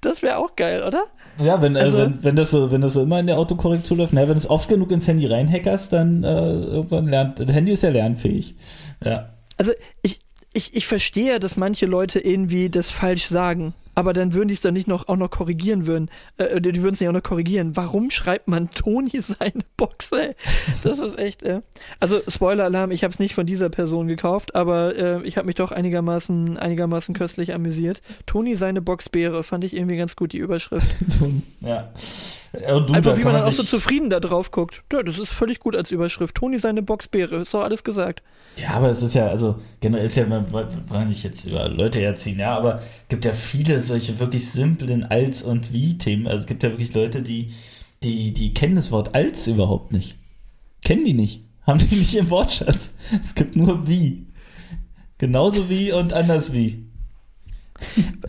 Das wäre auch geil, oder? Ja, wenn, äh, also, äh, wenn, wenn, das so, wenn das so immer in der Autokorrektur läuft, na, wenn es oft genug ins Handy reinhackerst, dann äh, irgendwann lernt, das Handy ist ja lernfähig. Ja. Also ich, ich, ich verstehe, dass manche Leute irgendwie das falsch sagen. Aber dann würden die es dann nicht noch auch noch korrigieren würden. Äh, die würden es nicht auch noch korrigieren. Warum schreibt man Toni seine Box, ey? Das ist echt, äh. Also Spoiler-Alarm, ich habe es nicht von dieser Person gekauft, aber äh, ich habe mich doch einigermaßen, einigermaßen köstlich amüsiert. Toni seine Box Beere, fand ich irgendwie ganz gut, die Überschrift. ja. Du, Einfach wie man dann auch so zufrieden da drauf guckt. Ja, das ist völlig gut als Überschrift. Toni seine Box Beere, ist doch alles gesagt. Ja, aber es ist ja, also generell ist ja, man wollen nicht jetzt über Leute herziehen, ja, aber es gibt ja viele solche wirklich simplen Als- und Wie-Themen. Also es gibt ja wirklich Leute, die, die, die kennen das Wort Als überhaupt nicht. Kennen die nicht. Haben die nicht im Wortschatz. Es gibt nur Wie. Genauso wie und anders wie.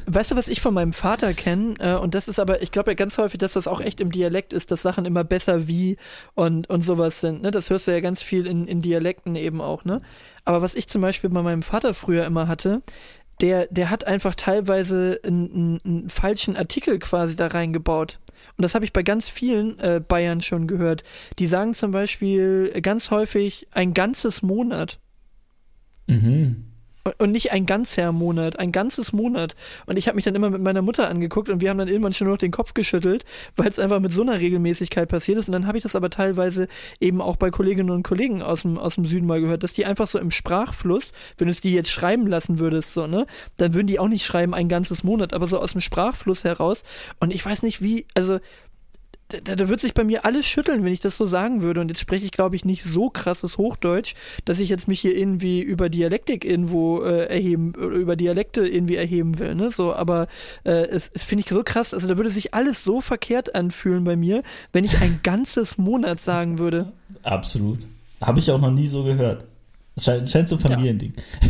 Weißt du, was ich von meinem Vater kenne? Äh, und das ist aber, ich glaube ja ganz häufig, dass das auch echt im Dialekt ist, dass Sachen immer besser wie und, und sowas sind. Ne? Das hörst du ja ganz viel in, in Dialekten eben auch. Ne? Aber was ich zum Beispiel bei meinem Vater früher immer hatte, der, der hat einfach teilweise einen, einen falschen Artikel quasi da reingebaut. Und das habe ich bei ganz vielen äh, Bayern schon gehört. Die sagen zum Beispiel ganz häufig ein ganzes Monat. Mhm und nicht ein ganzer Monat, ein ganzes Monat. Und ich habe mich dann immer mit meiner Mutter angeguckt und wir haben dann irgendwann schon nur noch den Kopf geschüttelt, weil es einfach mit so einer Regelmäßigkeit passiert ist. Und dann habe ich das aber teilweise eben auch bei Kolleginnen und Kollegen aus dem, aus dem Süden mal gehört, dass die einfach so im Sprachfluss, wenn du es die jetzt schreiben lassen würdest, so, ne, dann würden die auch nicht schreiben ein ganzes Monat, aber so aus dem Sprachfluss heraus. Und ich weiß nicht wie, also da, da wird sich bei mir alles schütteln, wenn ich das so sagen würde. Und jetzt spreche ich, glaube ich, nicht so krasses Hochdeutsch, dass ich jetzt mich hier irgendwie über Dialektik irgendwo äh, erheben, oder über Dialekte irgendwie erheben will. Ne? So, aber äh, es, es finde ich so krass. Also da würde sich alles so verkehrt anfühlen bei mir, wenn ich ein ganzes Monat sagen würde. Absolut. Habe ich auch noch nie so gehört. Es scheint, scheint so ein Familiending. Ja.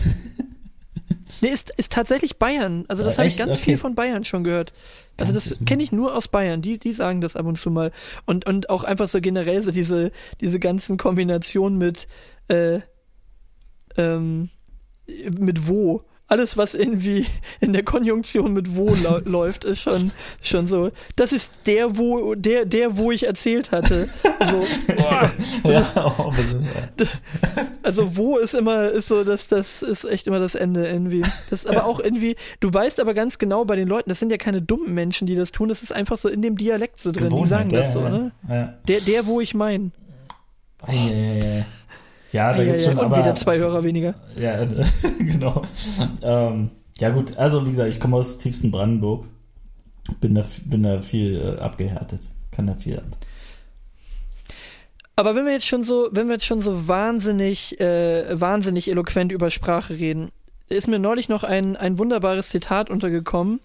Nee, ist, ist tatsächlich Bayern. Also das habe ich ganz okay. viel von Bayern schon gehört. Also das kenne ich nur aus Bayern. Die, die sagen das ab und zu mal. Und, und auch einfach so generell so diese, diese ganzen Kombinationen mit, äh, ähm, mit wo alles, was irgendwie in der Konjunktion mit wo läuft, ist schon, schon so. Das ist der, wo, der, der, wo ich erzählt hatte. So, also, also, wo ist immer, ist so, dass das ist echt immer das Ende irgendwie. Das ist aber auch irgendwie, du weißt aber ganz genau bei den Leuten, das sind ja keine dummen Menschen, die das tun, das ist einfach so in dem Dialekt so drin. Gewohnheit, die sagen das so, ne? Ja. Der, der, wo ich mein. Ja, ja, ja. Ja, da gibt es schon. Und aber, wieder zwei Hörer weniger. Ja, genau. ähm, ja gut, also wie gesagt, ich komme aus tiefsten Brandenburg. Bin da, bin da viel äh, abgehärtet. Kann da viel ab. Aber wenn wir jetzt schon so, wenn wir jetzt schon so wahnsinnig, äh, wahnsinnig eloquent über Sprache reden, ist mir neulich noch ein, ein wunderbares Zitat untergekommen.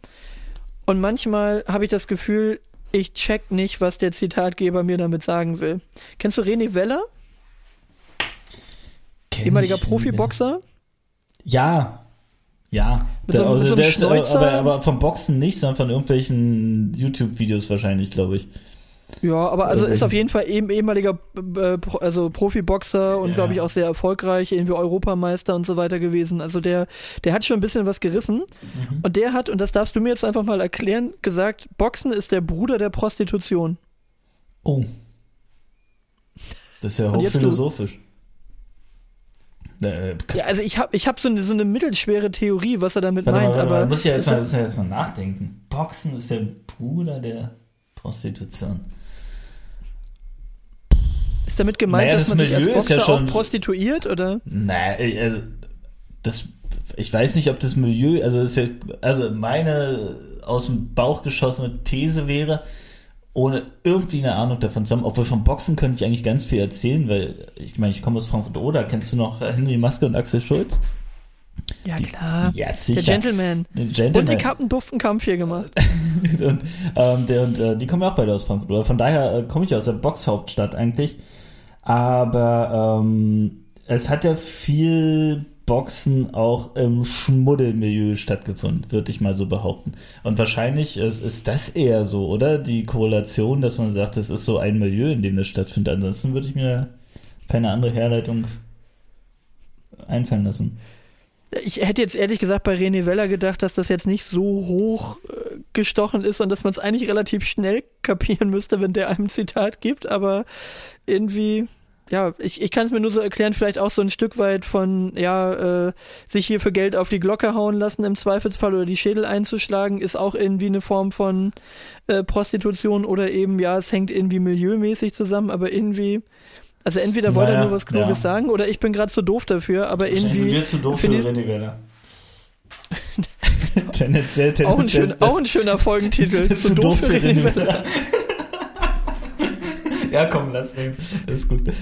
Und manchmal habe ich das Gefühl, ich check nicht, was der Zitatgeber mir damit sagen will. Kennst du René Weller? Ehemaliger Profiboxer? Ja. Ja. Mit so, der, mit so ist, aber, aber vom Boxen nicht, sondern von irgendwelchen YouTube-Videos wahrscheinlich, glaube ich. Ja, aber also ist auf jeden Fall eben ehemaliger äh, also Profiboxer und ja. glaube ich auch sehr erfolgreich, irgendwie Europameister und so weiter gewesen. Also der, der hat schon ein bisschen was gerissen. Mhm. Und der hat, und das darfst du mir jetzt einfach mal erklären, gesagt, Boxen ist der Bruder der Prostitution. Oh. Das ist ja hochphilosophisch. Äh, ja, also ich habe ich hab so, eine, so eine mittelschwere Theorie, was er damit warte meint. Mal, aber man muss ja erstmal ja erst nachdenken. Boxen ist der Bruder der Prostitution. Ist damit gemeint, naja, dass das man Milieu sich als Boxer ja schon, auch prostituiert, oder? Naja, also das, ich weiß nicht, ob das Milieu, also das ist ja, also meine aus dem Bauch geschossene These wäre, ohne irgendwie eine Ahnung davon zu haben. Obwohl vom Boxen könnte ich eigentlich ganz viel erzählen, weil ich meine, ich komme aus Frankfurt oder kennst du noch Henry Maske und Axel Schulz? Ja, klar. Ja, sicher. Der Gentleman. Gentleman. Und ich habe einen duften Kampf hier gemacht. und, ähm, der, und äh, die kommen ja auch beide aus Frankfurt. Oder von daher äh, komme ich aus der Boxhauptstadt eigentlich. Aber ähm, es hat ja viel Boxen auch im Schmuddelmilieu stattgefunden, würde ich mal so behaupten. Und wahrscheinlich ist, ist das eher so, oder? Die Korrelation, dass man sagt, es ist so ein Milieu, in dem das stattfindet. Ansonsten würde ich mir keine andere Herleitung einfallen lassen. Ich hätte jetzt ehrlich gesagt bei René Weller gedacht, dass das jetzt nicht so hoch äh, gestochen ist und dass man es eigentlich relativ schnell kapieren müsste, wenn der einem Zitat gibt, aber irgendwie ja, ich, ich kann es mir nur so erklären, vielleicht auch so ein Stück weit von, ja, äh, sich hier für Geld auf die Glocke hauen lassen im Zweifelsfall oder die Schädel einzuschlagen, ist auch irgendwie eine Form von äh, Prostitution oder eben, ja, es hängt irgendwie milieumäßig zusammen, aber irgendwie, also entweder wollte naja, er nur was Kluges ja. sagen oder ich bin gerade zu doof dafür, aber irgendwie. Sind wir zu doof für René tendenziell, tendenziell auch, ein schön, auch ein schöner Folgentitel. zu, doof, doof für René. ja, komm, lass den. Das ist gut.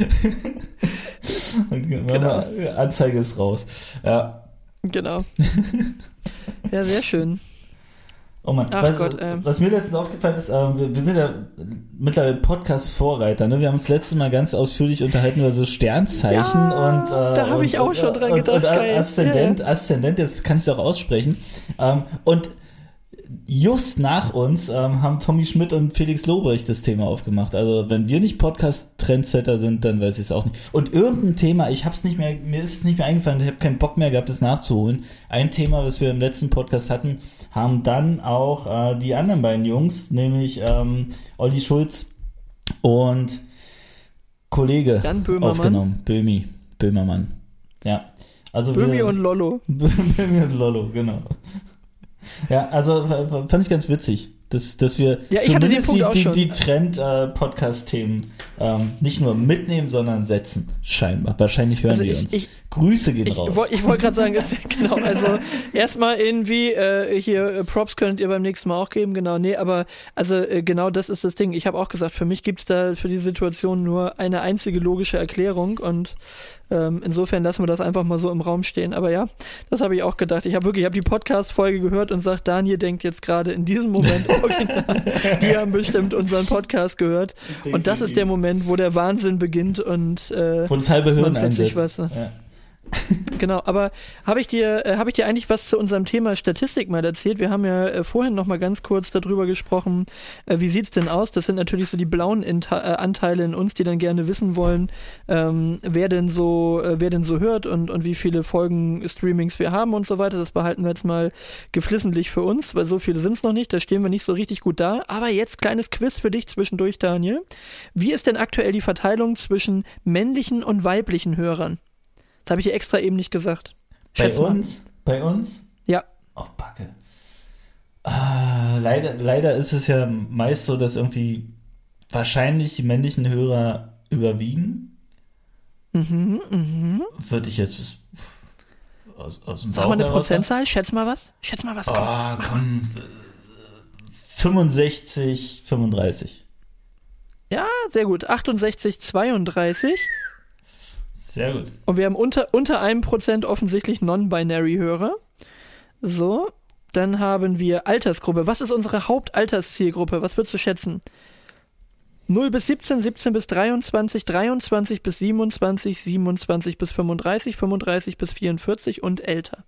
genau. Anzeige ist raus. Ja. Genau. Ja, sehr schön. Oh Mann, Ach weißt, Gott, ähm. was mir letztens aufgefallen ist, ähm, wir, wir, sind ja mittlerweile Podcast-Vorreiter. Ne? Wir haben uns letztes Mal ganz ausführlich unterhalten über so Sternzeichen ja, und äh, da habe ich auch schon dran gedacht. Und, und Aszendent, ja. Aszendent, jetzt kann ich es auch aussprechen. Ähm, und just nach uns ähm, haben Tommy Schmidt und Felix Lobrecht das Thema aufgemacht. Also wenn wir nicht Podcast-Trendsetter sind, dann weiß ich es auch nicht. Und irgendein Thema, ich habe es nicht mehr, mir ist es nicht mehr eingefallen, ich habe keinen Bock mehr gehabt, das nachzuholen. Ein Thema, was wir im letzten Podcast hatten, haben dann auch äh, die anderen beiden Jungs, nämlich ähm, Olli Schulz und Kollege aufgenommen. Böhmi, Böhmermann. Ja. Also Böhmi und Lollo. Böhmi und Lollo, genau. Ja, also fand ich ganz witzig, dass, dass wir ja, zumindest die, die, die Trend-Podcast-Themen äh, ähm, nicht nur mitnehmen, sondern setzen, scheinbar. Wahrscheinlich hören also die ich, uns. Ich, Grüße gehen ich, raus. Ich wollte gerade sagen, ist, genau, also erstmal irgendwie äh, hier äh, Props könnt ihr beim nächsten Mal auch geben, genau. Nee, aber also äh, genau das ist das Ding. Ich habe auch gesagt, für mich gibt's da für die Situation nur eine einzige logische Erklärung und ähm, insofern lassen wir das einfach mal so im Raum stehen. Aber ja, das habe ich auch gedacht. Ich habe wirklich, ich habe die Podcast-Folge gehört und sagt, Daniel denkt jetzt gerade in diesem Moment original, die haben bestimmt unseren Podcast gehört. Und das ist der Moment, wo der Wahnsinn beginnt und äh, wo das halbe Hirn einsetzt. Was, ja genau, aber habe ich dir äh, ich dir eigentlich was zu unserem Thema Statistik mal erzählt? Wir haben ja äh, vorhin noch mal ganz kurz darüber gesprochen, äh, wie sieht's denn aus? Das sind natürlich so die blauen Anteile in uns, die dann gerne wissen wollen, ähm, wer denn so wer denn so hört und und wie viele Folgen Streamings wir haben und so weiter. Das behalten wir jetzt mal geflissentlich für uns, weil so viele sind's noch nicht. Da stehen wir nicht so richtig gut da. Aber jetzt kleines Quiz für dich zwischendurch, Daniel. Wie ist denn aktuell die Verteilung zwischen männlichen und weiblichen Hörern? Das habe ich extra eben nicht gesagt. Schätz bei mal. uns? Bei uns? Ja. Oh, Backe. Ah, leider, leider ist es ja meist so, dass irgendwie wahrscheinlich die männlichen Hörer überwiegen. Mhm, mhm. Würde ich jetzt aus, aus dem Sag mal eine Prozentzahl, schätz mal was. Schätz mal was. Komm, oh, komm. 65, 35. Ja, sehr gut. 68, 32. Sehr gut. Und wir haben unter, unter einem Prozent offensichtlich Non-Binary-Hörer. So, dann haben wir Altersgruppe. Was ist unsere Hauptalterszielgruppe? Was würdest du schätzen? 0 bis 17, 17 bis 23, 23 bis 27, 27 bis 35, 35 bis 44 und älter.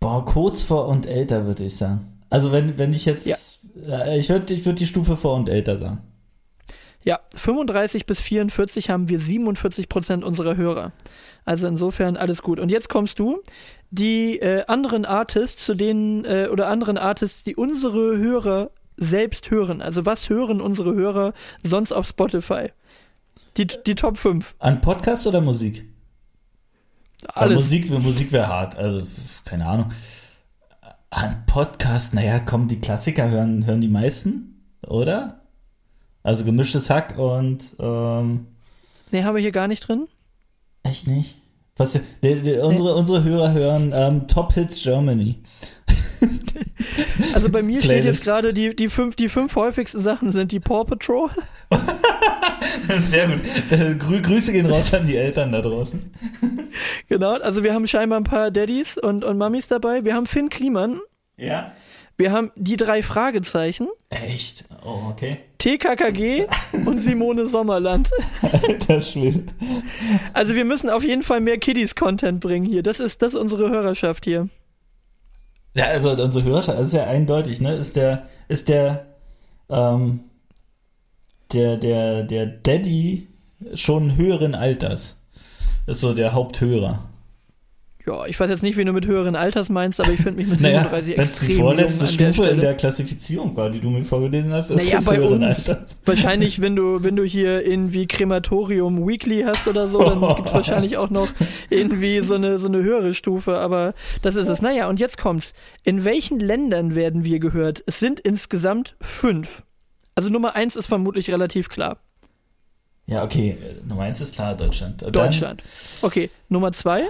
Boah, kurz vor und älter würde ich sagen. Also wenn, wenn ich jetzt, ja. Äh, ich würde ich würd die Stufe vor und älter sagen. Ja, 35 bis 44 haben wir 47 Prozent unserer Hörer. Also insofern alles gut. Und jetzt kommst du. Die äh, anderen Artists, zu denen, äh, oder anderen Artists, die unsere Hörer selbst hören. Also was hören unsere Hörer sonst auf Spotify? Die, die Top 5. An Podcast oder Musik? Alles. Musik, Musik wäre hart. Also, keine Ahnung. An Podcast, naja, komm, die Klassiker hören, hören die meisten, oder? Also gemischtes Hack und. Ähm, nee, haben wir hier gar nicht drin. Echt nicht? Was, die, die, unsere, nee. unsere Hörer hören ähm, Top Hits Germany. Also bei mir steht jetzt gerade, die, die, fünf, die fünf häufigsten Sachen sind die Paw Patrol. Sehr gut. Grü Grüße gehen raus an die Eltern da draußen. Genau, also wir haben scheinbar ein paar Daddys und, und Mummies dabei. Wir haben Finn Kliman. Ja. Wir haben die drei Fragezeichen. Echt? Oh, okay. TKKG und Simone Sommerland. Alter Schwede. Also wir müssen auf jeden Fall mehr Kiddies-Content bringen hier. Das ist, das ist unsere Hörerschaft hier. Ja, also unsere Hörerschaft, das ist ja eindeutig, ne? Ist der, ist der, ähm, der, der, der Daddy schon höheren Alters. Ist so der Haupthörer. Ja, ich weiß jetzt nicht, wie du mit höheren Alters meinst, aber ich finde mich mit Naja, 37 wenn es die extrem vorletzte jung an der Stufe in der Klassifizierung war, die du mir vorgelesen hast, ist Naja, das bei höheren uns. Alters. Wahrscheinlich, wenn du, wenn du hier irgendwie Krematorium Weekly hast oder so, dann gibt es wahrscheinlich auch noch irgendwie so eine, so eine höhere Stufe, aber das ist es. Naja, und jetzt kommt's. In welchen Ländern werden wir gehört? Es sind insgesamt fünf. Also Nummer eins ist vermutlich relativ klar. Ja, okay, äh, Nummer eins ist klar, Deutschland. Dann- Deutschland. Okay, Nummer zwei?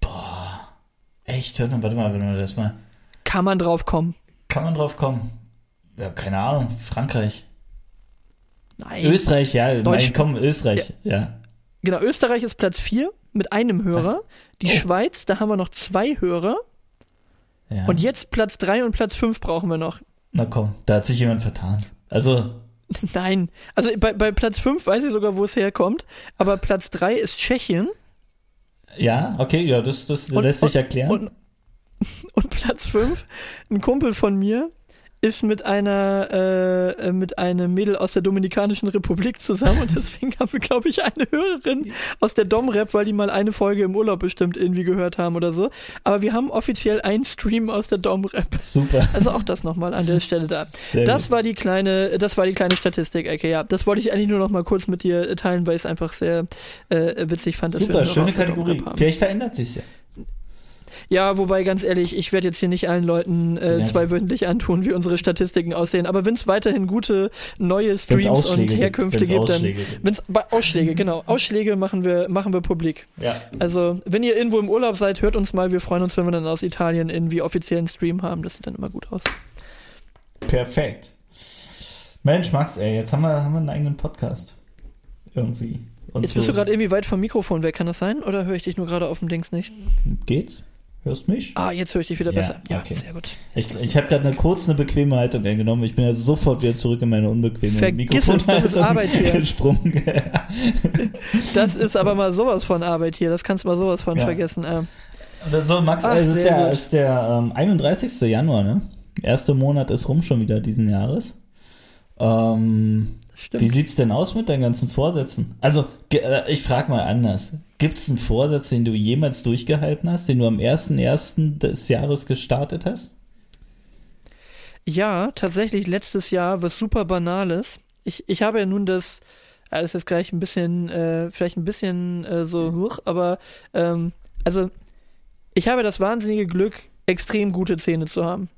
Boah, echt, hört man, warte mal, wenn man das mal. Kann man drauf kommen? Kann man drauf kommen? Ja, keine Ahnung, Frankreich. Nein. Österreich, ja, Deutsch- nein, komm, Österreich, ja. Genau, Österreich ist Platz vier mit einem Hörer. Die Oh. Schweiz, da haben wir noch zwei Hörer. ja. Und jetzt Platz drei und Platz fünf brauchen wir noch. Na komm, da hat sich jemand vertan. Also, Nein. Also bei, bei Platz 5 weiß ich sogar, wo es herkommt. Aber Platz 3 ist Tschechien. Ja, okay, ja, das, das Und- lässt sich erklären. Und, und Platz 5, ein Kumpel von mir, ist mit einer äh, äh, mit einem Mädel aus der Dominikanischen Republik zusammen und deswegen haben wir, glaube ich, eine Hörerin aus der Dom-Rap, weil die mal eine Folge im Urlaub bestimmt irgendwie gehört haben oder so. Aber wir haben offiziell einen Stream aus der Dom-Rap. Super. Also auch das nochmal an der Stelle da. Sehr Das gut. war die kleine, das war die kleine Statistik-Ecke, ja. Das wollte ich eigentlich nur noch mal kurz mit dir teilen, weil ich es einfach sehr äh, witzig fand. Super, schöne Kategorie. Vielleicht verändert sich's ja. Ja, wobei ganz ehrlich, ich werde jetzt hier nicht allen Leuten äh, zweiwöchentlich antun, wie unsere Statistiken aussehen. Aber wenn es weiterhin gute neue Streams und gibt, Herkünfte wenn's gibt, dann Ausschläge gibt. wenn's bei Ausschläge, genau, Ausschläge machen wir machen wir publik. Ja. Also wenn ihr irgendwo im Urlaub seid, hört uns mal. Wir freuen uns, wenn wir dann aus Italien irgendwie offiziellen Stream haben. Das sieht dann immer gut aus. Perfekt. Mensch, Max, ey, jetzt haben wir, haben wir einen eigenen Podcast. Irgendwie. Und Jetzt so- bist du gerade irgendwie weit vom Mikrofon weg, kann das sein? Oder höre ich dich nur gerade auf dem Dings nicht? Geht's? Hörst mich? Ah, jetzt höre ich dich wieder Ja, besser. Ja, okay. sehr gut. Ich, ich habe gerade eine kurz eine bequeme Haltung eingenommen. Ich bin also sofort wieder zurück in meine unbequeme Vergiss es, das ist Mikrofonhaltung Arbeit hier. gesprungen. Das ist aber mal sowas von Arbeit hier. Das kannst du mal sowas von Ja. vergessen. Ähm, Oder so, Max, Ach, es ist ja gut. ist der ähm, 31. Januar, ne? Erster Monat ist rum schon wieder diesen Jahres. Ähm, stimmt. wie sieht's denn aus mit deinen ganzen Vorsätzen? Also, äh, ich frage mal anders. Gibt's einen Vorsatz, den du jemals durchgehalten hast, den du am 1.1. des Jahres gestartet hast? Ja, tatsächlich letztes Jahr was super Banales. Ich, ich habe ja nun das, das ist jetzt gleich ein bisschen, äh, vielleicht ein bisschen äh, so hoch, aber ähm, also ich habe das wahnsinnige Glück, extrem gute Zähne zu haben.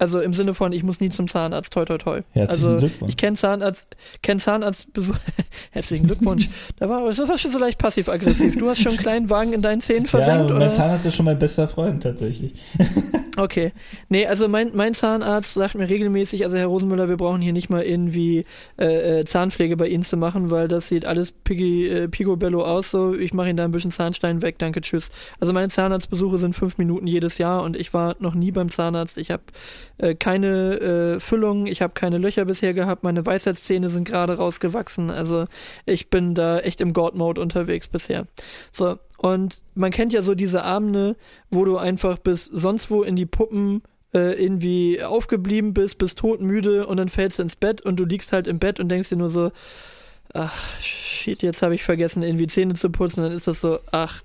Also im Sinne von, ich muss nie zum Zahnarzt, toi toi toi. Herzlichen also Glückwunsch. ich kenne Zahnarzt, kenn Zahnarztbesuch. Herzlichen Glückwunsch. da war, das war schon so leicht passiv-aggressiv. Du hast schon einen kleinen Wagen in deinen Zähnen versenkt, ja, oder? mein Zahnarzt ist schon mein bester Freund tatsächlich. Okay. Nee, also mein, mein Zahnarzt sagt mir regelmäßig, also Herr Rosenmüller, wir brauchen hier nicht mal irgendwie äh, äh, Zahnpflege bei Ihnen zu machen, weil das sieht alles piggy, äh, picobello aus, so ich mache Ihnen da ein bisschen Zahnstein weg, danke, tschüss. Also meine Zahnarztbesuche sind fünf Minuten jedes Jahr und ich war noch nie beim Zahnarzt. Ich habe äh, keine äh, Füllung, ich habe keine Löcher bisher gehabt, meine Weisheitszähne sind gerade rausgewachsen, also ich bin da echt im God-Mode unterwegs bisher. So, und man kennt ja so diese Abende, wo du einfach bis sonst wo in die Puppen äh, irgendwie aufgeblieben bist, bist todmüde und dann fällst du ins Bett und du liegst halt im Bett und denkst dir nur so, ach, shit, jetzt habe ich vergessen, irgendwie Zähne zu putzen, dann ist das so, ach,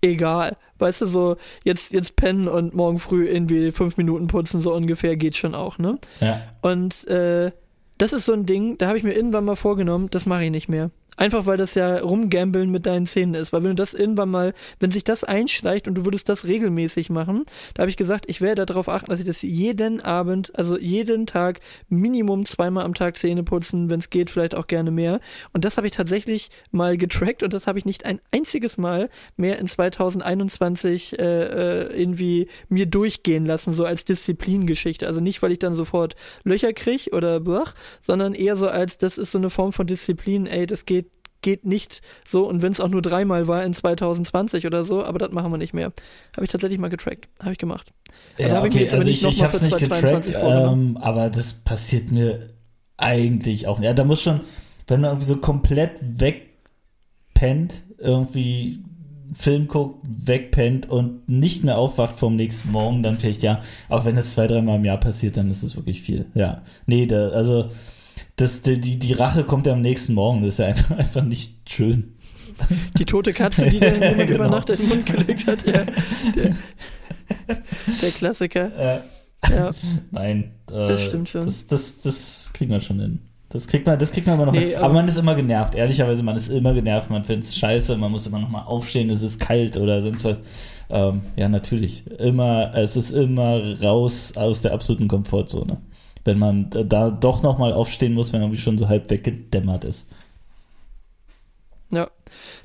egal. Weißt du, so, jetzt, jetzt pennen und morgen früh irgendwie fünf Minuten putzen, so ungefähr geht schon auch, ne? Ja. Und äh, das ist so ein Ding, da habe ich mir irgendwann mal vorgenommen, das mache ich nicht mehr. Einfach weil das ja rumgambeln mit deinen Zähnen ist. Weil wenn du das irgendwann mal, wenn sich das einschleicht und du würdest das regelmäßig machen, da habe ich gesagt, ich werde darauf achten, dass ich das jeden Abend, also jeden Tag Minimum zweimal am Tag Zähne putzen, wenn es geht, vielleicht auch gerne mehr. Und das habe ich tatsächlich mal getrackt und das habe ich nicht ein einziges Mal mehr in 2021 äh, äh, irgendwie mir durchgehen lassen, so als Disziplingeschichte. Also nicht, weil ich dann sofort Löcher kriege oder blach, sondern eher so als, das ist so eine Form von Disziplin, ey, das geht geht nicht so und wenn es auch nur dreimal war in 2020 oder so, aber das machen wir nicht mehr. Habe ich tatsächlich mal getrackt. Habe ich gemacht. Also ja, ich mir okay, jetzt aber also ich, ich habe es nicht getrackt, 2022 vorgenommen. ähm, aber das passiert mir eigentlich auch nicht. Ja, da muss schon, wenn man irgendwie so komplett wegpennt, irgendwie Film guckt, wegpennt und nicht mehr aufwacht vom nächsten Morgen, dann vielleicht ja. Aber wenn es zwei, dreimal im Jahr passiert, dann ist es wirklich viel. Ja. Nee, da, also das, die, die, die Rache kommt ja am nächsten Morgen. Das ist ja einfach, einfach nicht schön. Die tote Katze, die dann jemand genau. über Nacht in den Mund gelegt hat. Ja. Der, der Klassiker. Ja. ja. Nein. Äh, das stimmt schon. Das, das, das kriegen wir schon hin. Das kriegt man, das kriegt man immer noch. Nee, aber, aber, man ist immer genervt. Ehrlicherweise, man ist immer genervt. Man findet es scheiße. Man muss immer noch mal aufstehen. Es ist kalt oder sonst was. Ähm, ja, natürlich. Immer, es ist immer raus aus der absoluten Komfortzone. Wenn man da doch noch mal aufstehen muss, wenn man schon so halb weggedämmert ist. Ja.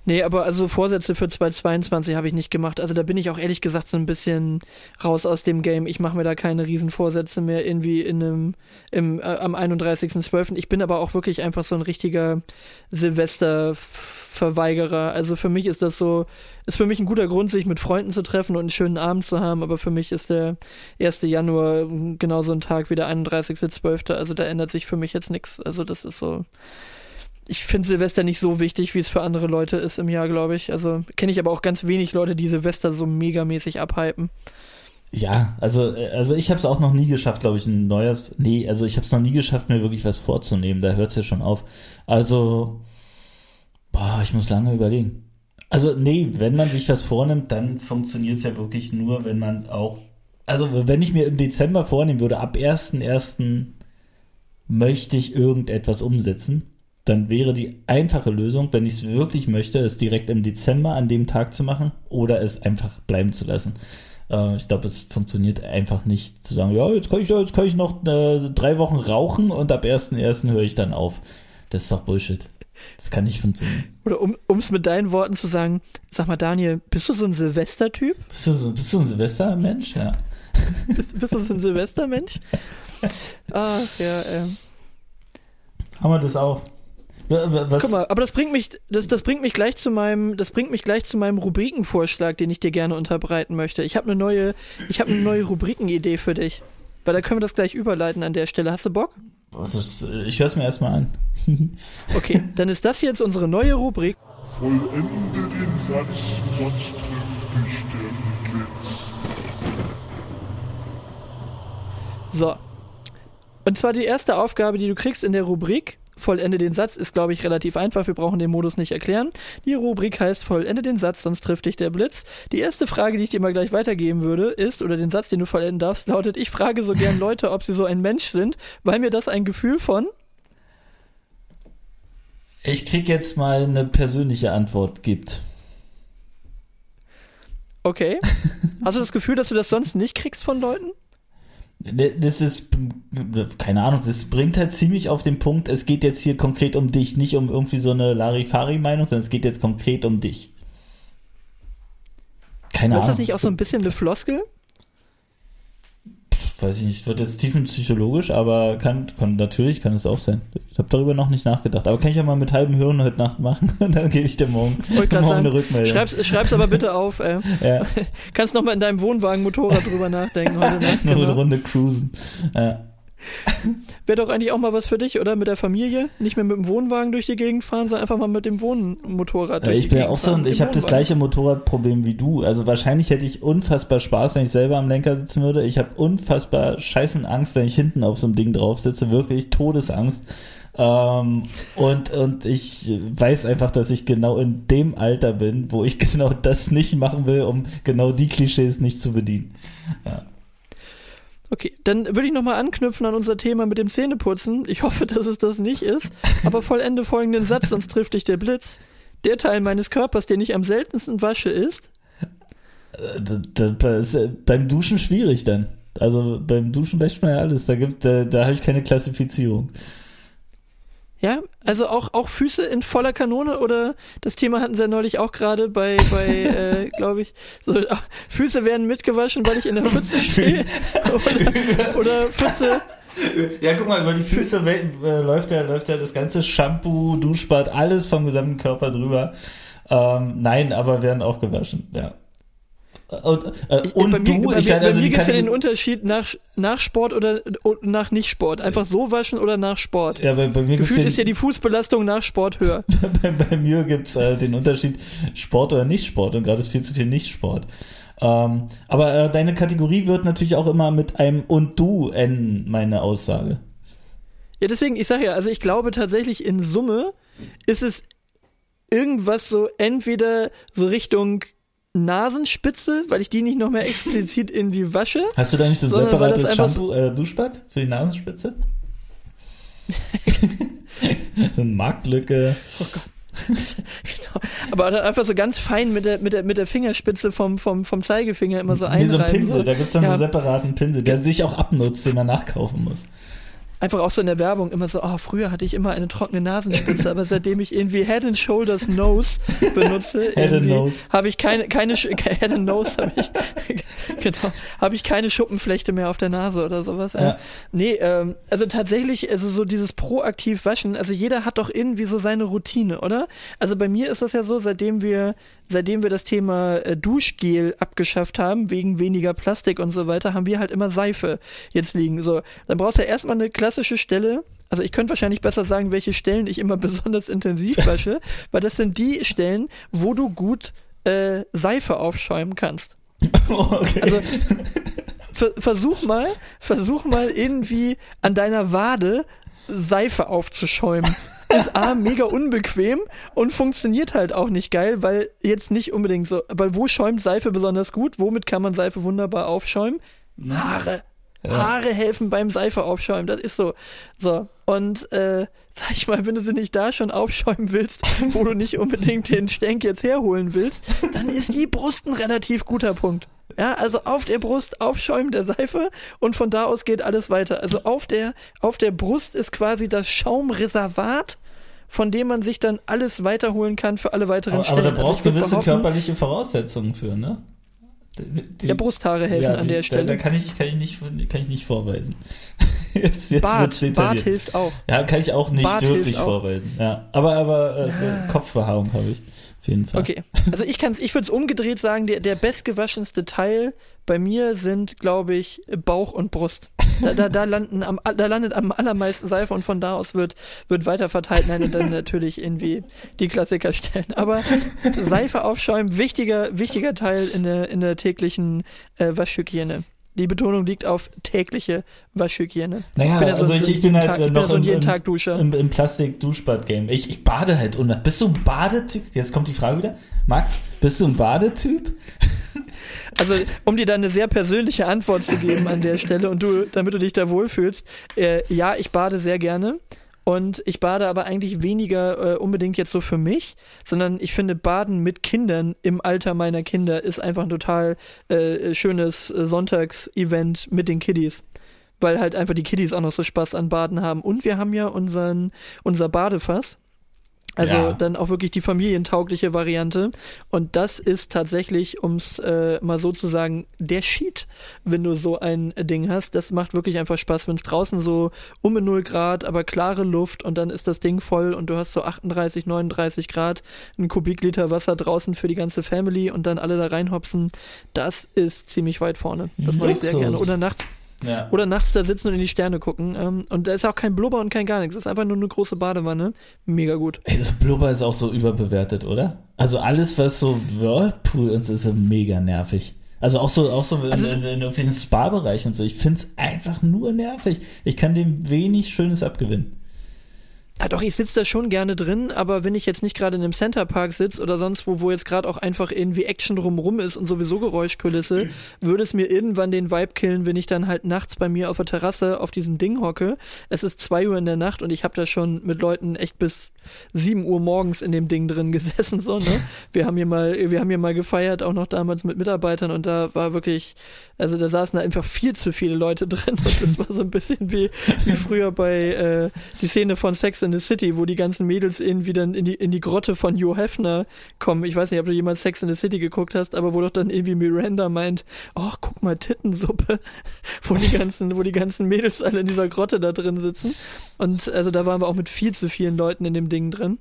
Nee, aber also Vorsätze für 2022 habe ich nicht gemacht. Also da bin ich auch ehrlich gesagt so ein bisschen raus aus dem Game. Ich mache mir da keine riesen Vorsätze mehr irgendwie in einem, im, äh, am 31.12. Ich bin aber auch wirklich einfach so ein richtiger Silvesterverweigerer. Also für mich ist das so, ist für mich ein guter Grund, sich mit Freunden zu treffen und einen schönen Abend zu haben, aber für mich ist der 1. Januar genauso ein Tag wie der 31.12. Also da ändert sich für mich jetzt nichts. Also das ist so ich finde Silvester nicht so wichtig, wie es für andere Leute ist im Jahr, glaube ich. Also kenne ich aber auch ganz wenig Leute, die Silvester so megamäßig abhypen. Ja, also, also ich habe es auch noch nie geschafft, glaube ich, ein neues. Nee, also ich habe es noch nie geschafft, mir wirklich was vorzunehmen. Da hört es ja schon auf. Also, boah, ich muss lange überlegen. Also, nee, wenn man sich was vornimmt, dann funktioniert es ja wirklich nur, wenn man auch. Also, wenn ich mir im Dezember vornehmen würde, ab 1.1. möchte ich irgendetwas umsetzen dann wäre die einfache Lösung, wenn ich es wirklich möchte, es direkt im Dezember an dem Tag zu machen oder es einfach bleiben zu lassen. Äh, ich glaube, es funktioniert einfach nicht zu sagen, ja, jetzt kann ich, jetzt kann ich noch äh, drei Wochen rauchen und ab 1.1. höre ich dann auf. Das ist doch Bullshit. Das kann nicht funktionieren. Oder um es mit deinen Worten zu sagen, sag mal, Daniel, bist du so ein Silvestertyp? Bist du, so, bist du ein Silvestermensch? Ja. bist, bist, du so ein Silvestermensch? Ach, ja, ähm. Haben wir das auch? Was? Guck mal, aber das bringt mich, das, das bringt mich gleich zu meinem, das bringt mich gleich zu meinem Rubrikenvorschlag, den ich dir gerne unterbreiten möchte. Ich habe eine neue, ich habe eine neue Rubrikenidee für dich. Weil da können wir das gleich überleiten an der Stelle. Hast du Bock? Ist, ich höre es mir erstmal an. okay, dann ist das jetzt unsere neue Rubrik. Vollende den Satz, sonst trifft dich der Blitz. So. Und zwar die erste Aufgabe, die du kriegst in der Rubrik, Vollende den Satz ist, glaube ich, relativ einfach. Wir brauchen den Modus nicht erklären. Die Rubrik heißt Vollende den Satz, sonst trifft dich der Blitz. Die erste Frage, die ich dir mal gleich weitergeben würde, ist, oder den Satz, den du vollenden darfst, lautet, ich frage so gern Leute, ob sie so ein Mensch sind, weil mir das ein Gefühl von... Ich krieg jetzt mal eine persönliche Antwort gibt. Okay. Hast du das Gefühl, dass du das sonst nicht kriegst von Leuten? Das ist, keine Ahnung, das bringt halt ziemlich auf den Punkt, es geht jetzt hier konkret um dich, nicht um irgendwie so eine Larifari-Meinung, sondern es geht jetzt konkret um dich. Keine Ahnung. Ist das nicht auch so ein bisschen eine Floskel? Weiß ich nicht, wird jetzt tiefenpsychologisch, aber kann, kann natürlich kann es auch sein. Ich habe darüber noch nicht nachgedacht. Aber kann ich ja mal mit halbem Hirn heute Nacht machen und dann gebe ich dir morgen, morgen sagen, eine Rückmeldung. Schreib's, schreib's aber bitte auf. Ey. Ja. Kannst noch mal in deinem Wohnwagen Motorrad drüber nachdenken heute Nacht. Noch genau. eine Runde cruisen. Ja. Wäre doch eigentlich auch mal was für dich, oder? Mit der Familie? Nicht mehr mit dem Wohnwagen durch die Gegend fahren, sondern einfach mal mit dem Wohnmotorrad durch ja, ich bin ja auch so, ich habe das gleiche Motorradproblem wie du. Also wahrscheinlich hätte ich unfassbar Spaß, wenn ich selber am Lenker sitzen würde. Ich habe unfassbar scheißen Angst, wenn ich hinten auf so einem Ding drauf sitze. Wirklich Todesangst. Ähm, und, und ich weiß einfach, dass ich genau in dem Alter bin, wo ich genau das nicht machen will, um genau die Klischees nicht zu bedienen. Ja. Okay, dann würde ich nochmal anknüpfen an unser Thema mit dem Zähneputzen. Ich hoffe, dass es das nicht ist. Aber vollende folgenden Satz, sonst trifft dich der Blitz. Der Teil meines Körpers, den ich am seltensten wasche, ist. Das ist beim Duschen schwierig dann. Also beim Duschen wäscht man ja alles. Da, gibt, da, da habe ich keine Klassifizierung. Ja, also auch, auch Füße in voller Kanone oder das Thema hatten sie ja neulich auch gerade bei, bei äh, glaube ich, so, Füße werden mitgewaschen, weil ich in der Pfütze stehe. oder, oder Pfütze. Ja, guck mal, über die Füße äh, läuft ja, läuft ja das ganze Shampoo, Duschbad, alles vom gesamten Körper drüber. Ähm, nein, aber werden auch gewaschen, ja. Und, äh, und bei du, mir, ich bei, also mir gibt es ja den Unterschied nach, nach Sport oder nach Nicht-Sport. Einfach so waschen oder nach Sport. Ja, bei, bei mir Gefühlt den, ist ja die Fußbelastung nach Sport höher. bei, bei mir gibt es äh, den Unterschied Sport oder Nicht-Sport und gerade ist viel zu viel Nicht-Sport. Ähm, aber äh, deine Kategorie wird natürlich auch immer mit einem und du enden, meine Aussage. Ja, deswegen, ich sage ja, also ich glaube tatsächlich in Summe ist es irgendwas so entweder so Richtung Nasenspitze, weil ich die nicht noch mehr explizit irgendwie wasche. Hast du da nicht so ein separates Shampoo, äh, Duschbad für die Nasenspitze? so eine Marktlücke. Genau. Aber dann einfach so ganz fein mit der, mit der, mit der Fingerspitze vom, vom, vom Zeigefinger immer so Wie so ein einreiben. Pinsel, da gibt's dann so Ja. einen separaten Pinsel, der sich auch abnutzt, den man nachkaufen muss. Einfach auch so in der Werbung immer so, oh, früher hatte ich immer eine trockene Nasenspitze, aber seitdem ich irgendwie Head and Shoulders Nose benutze, habe ich keine, keine, Head and Nose habe ich, genau, habe ich keine Schuppenflechte mehr auf der Nase oder sowas. Ja. Nee, ähm, also tatsächlich, also so dieses proaktiv waschen, also jeder hat doch irgendwie so seine Routine, oder? Also bei mir ist das ja so, seitdem wir, seitdem wir das Thema äh, Duschgel abgeschafft haben, wegen weniger Plastik und so weiter, haben wir halt immer Seife jetzt liegen. So, dann brauchst du ja erstmal eine klassische Stelle. Also ich könnte wahrscheinlich besser sagen, welche Stellen ich immer besonders intensiv wasche, weil das sind die Stellen, wo du gut äh, Seife aufschäumen kannst. okay. Also ver versuch mal, versuch mal irgendwie an deiner Wade Seife aufzuschäumen. Ist A, mega unbequem und funktioniert halt auch nicht geil, weil jetzt nicht unbedingt so, weil wo schäumt Seife besonders gut? Womit kann man Seife wunderbar aufschäumen? Haare. Haare helfen beim Seife aufschäumen, das ist so. So, und äh, sag ich mal, wenn du sie nicht da schon aufschäumen willst, wo du nicht unbedingt den Stenk jetzt herholen willst, dann ist die Brust ein relativ guter Punkt. Ja, also auf der Brust aufschäumen der Seife und von da aus geht alles weiter. Also auf der, auf der Brust ist quasi das Schaumreservat, von dem man sich dann alles weiterholen kann für alle weiteren aber, aber Stellen. da brauchst also ich würd gewisse körperliche Voraussetzungen für, ne? Die, Ja, Brusthaare helfen ja, an die- der Da, Stelle. da kann, ich, kann, ich nicht, kann ich nicht vorweisen. Jetzt, jetzt Bart, Bart hilft auch. Ja, kann ich auch nicht Bart wirklich auch. vorweisen. Ja, aber aber äh, Ah. Kopfbehaarung habe ich auf jeden Fall. Okay, also ich kann's, ich würde es umgedreht sagen, der, der bestgewaschenste Teil bei mir sind, glaube ich, Bauch und Brust. Da, da, da, landen am, da landet am allermeisten Seife und von da aus wird, wird weiter verteilt. Nein, und dann natürlich irgendwie die Klassiker stellen. Aber Seife aufschäumen, wichtiger, wichtiger Teil in der, in der täglichen äh, Waschhygiene. Die Betonung liegt auf tägliche Waschhygiene. Naja, bin ja so- also ich, ich bin halt Tag- äh, ich bin noch so im, im, im Plastik-Duschbad-Game. Ich, ich bade halt unter. Bist du ein Badetyp? Jetzt kommt die Frage wieder. Max, bist du ein Badetyp? Also, um dir da eine sehr persönliche Antwort zu geben an der Stelle und du, damit du dich da wohlfühlst, äh, ja, ich bade sehr gerne. Und ich bade aber eigentlich weniger äh, unbedingt jetzt so für mich, sondern ich finde, Baden mit Kindern im Alter meiner Kinder ist einfach ein total äh, schönes äh, Sonntagsevent mit den Kiddies. Weil halt einfach die Kiddies auch noch so Spaß an Baden haben. Und wir haben ja unseren, unser Badefass. Also Ja. dann auch wirklich die familientaugliche Variante. Und das ist tatsächlich, ums äh, mal so zu sagen, der Sheet, wenn du so ein Ding hast. Das macht wirklich einfach Spaß, wenn es draußen so um 0 Grad, aber klare Luft und dann ist das Ding voll und du hast so 38, 39 Grad, ein Kubikliter Wasser draußen für die ganze Family und dann alle da reinhopsen. Das ist ziemlich weit vorne. Das mache ich sehr Luxus. gerne. Oder nachts Ja. oder nachts da sitzen und in die Sterne gucken. Ähm, und da ist auch kein Blubber und kein gar nichts. Es ist einfach nur eine große Badewanne. Mega gut. Ey, das Blubber ist auch so überbewertet, oder? Also alles, was so Whirlpool und so ist, so mega nervig. Also auch so, auch so in, Also es- in, in irgendwelchen Spa-Bereichen und so. Ich find's einfach nur nervig. Ich kann dem wenig Schönes abgewinnen. Ja, doch, ich sitze da schon gerne drin, aber wenn ich jetzt nicht gerade in einem Centerpark sitze oder sonst wo, wo jetzt gerade auch einfach irgendwie Action drumrum ist und sowieso Geräuschkulisse, würde es mir irgendwann den Vibe killen, wenn ich dann halt nachts bei mir auf der Terrasse auf diesem Ding hocke. Es ist zwei Uhr in der Nacht und ich habe da schon mit Leuten echt bis 7 Uhr morgens in dem Ding drin gesessen, so, ne? Wir haben hier mal, wir haben hier mal gefeiert, auch noch damals mit Mitarbeitern und da war wirklich, also da saßen da einfach viel zu viele Leute drin und das war so ein bisschen wie, wie früher bei äh, die Szene von Sex in the City, wo die ganzen Mädels irgendwie dann in die, in die Grotte von Joe Hefner kommen. Ich weiß nicht, ob du jemals Sex in the City geguckt hast, aber wo doch dann irgendwie Miranda meint, ach, guck mal, Tittensuppe, wo die ganzen, wo die ganzen Mädels alle in dieser Grotte da drin sitzen. Und also da waren wir auch mit viel zu vielen Leuten in dem Ding drin.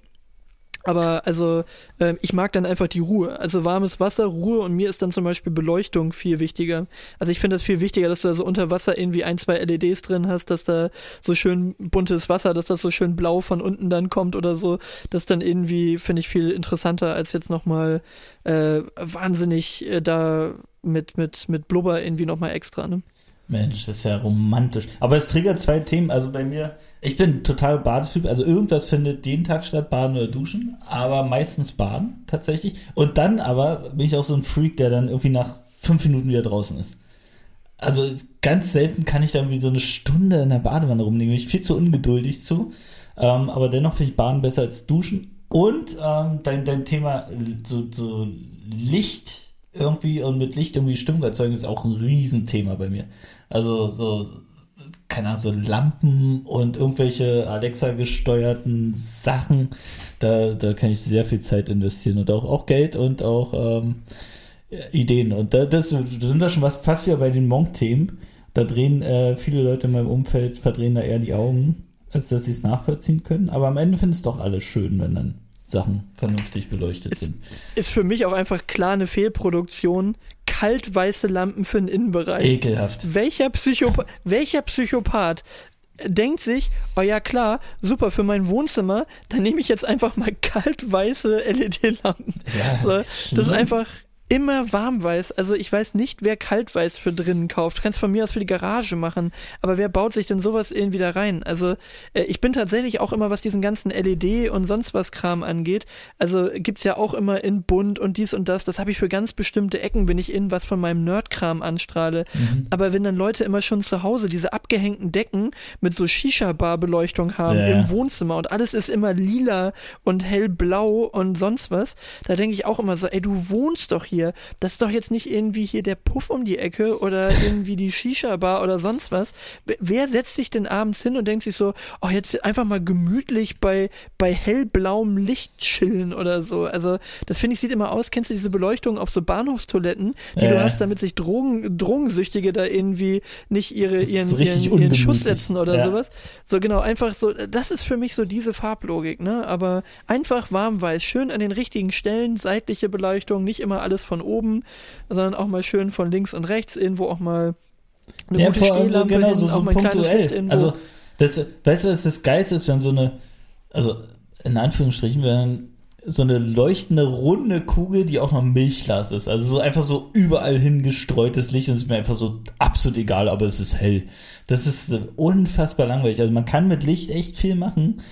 Aber also ähm, ich mag dann einfach die Ruhe. Also warmes Wasser, Ruhe und mir ist dann zum Beispiel Beleuchtung viel wichtiger. Also ich finde das viel wichtiger, dass du da so unter Wasser irgendwie ein, zwei LEDs drin hast, dass da so schön buntes Wasser, dass das so schön blau von unten dann kommt oder so. Das dann irgendwie, finde ich, viel interessanter als jetzt nochmal äh, wahnsinnig äh, da mit, mit, mit Blubber irgendwie nochmal extra, ne? Mensch, das ist ja romantisch. Aber es triggert zwei Themen. Also bei mir, ich bin total Badetyp. Also irgendwas findet jeden Tag statt, Baden oder Duschen. Aber meistens Baden tatsächlich. Und dann aber bin ich auch so ein Freak, der dann irgendwie nach fünf Minuten wieder draußen ist. Also ganz selten kann ich dann wie so eine Stunde in der Badewanne rumliegen. Bin ich viel zu ungeduldig zu. Ähm, aber dennoch finde ich Baden besser als Duschen. Und ähm, dein, dein Thema so, so Licht irgendwie und mit Licht irgendwie Stimmung erzeugen ist auch ein Riesenthema bei mir. Also so, keine Ahnung, so Lampen und irgendwelche Alexa-gesteuerten Sachen, da, da kann ich sehr viel Zeit investieren und auch, auch Geld und auch ähm, Ideen. Und da, das, sind da schon was fast ja bei den Monk-Themen. Da drehen äh, viele Leute in meinem Umfeld, verdrehen da eher die Augen, als dass sie es nachvollziehen können. Aber am Ende finden es doch alle schön, wenn dann Sachen vernünftig beleuchtet ist, sind. Ist für mich auch einfach klar eine Fehlproduktion. Kaltweiße Lampen für den Innenbereich. Ekelhaft. Welcher, Psychopath, welcher Psychopath denkt sich, oh ja klar, super für mein Wohnzimmer, dann nehme ich jetzt einfach mal kaltweiße LED-Lampen. Ja, so, das ist einfach immer warmweiß. Also ich weiß nicht, wer kaltweiß für drinnen kauft. Du kannst von mir aus für die Garage machen, aber wer baut sich denn sowas irgendwie da rein? Also äh, ich bin tatsächlich auch immer, was diesen ganzen LED und sonst was Kram angeht, also gibt's ja auch immer in bunt und dies und das. Das habe ich für ganz bestimmte Ecken, wenn ich in was von meinem Nerdkram anstrahle. Mhm. Aber wenn dann Leute immer schon zu Hause diese abgehängten Decken mit so Shisha-Bar-Beleuchtung haben Ja. im Wohnzimmer und alles ist immer lila und hellblau und sonst was, da denke ich auch immer so, ey, du wohnst doch hier. Das ist doch jetzt nicht irgendwie hier der Puff um die Ecke oder irgendwie die Shisha-Bar oder sonst was. Wer- setzt sich denn abends hin und denkt sich so, oh, jetzt einfach mal gemütlich bei, bei hellblauem Licht chillen oder so. Also, das finde ich sieht immer aus, kennst du diese Beleuchtung auf so Bahnhofstoiletten, die du Ja. hast, damit sich Drogen, Drogensüchtige da irgendwie nicht ihre, ihren, ihren, ihren Schuss setzen oder Ja. sowas. So genau, einfach so, das ist für mich so diese Farblogik, ne? Aber einfach warmweiß, schön an den richtigen Stellen, seitliche Beleuchtung, nicht immer alles von oben, sondern auch mal schön von links und rechts, irgendwo auch mal eine ja, gute vor allem genau, so, so punktuell. Also, das, weißt du, was das Geilste ist, wenn so eine, also in Anführungsstrichen, wenn so eine leuchtende, runde Kugel, die auch noch Milchglas ist. Also so einfach so überall hingestreutes Licht. Das ist mir einfach so absolut egal, aber es ist hell. Das ist unfassbar langweilig. Also man kann mit Licht echt viel machen.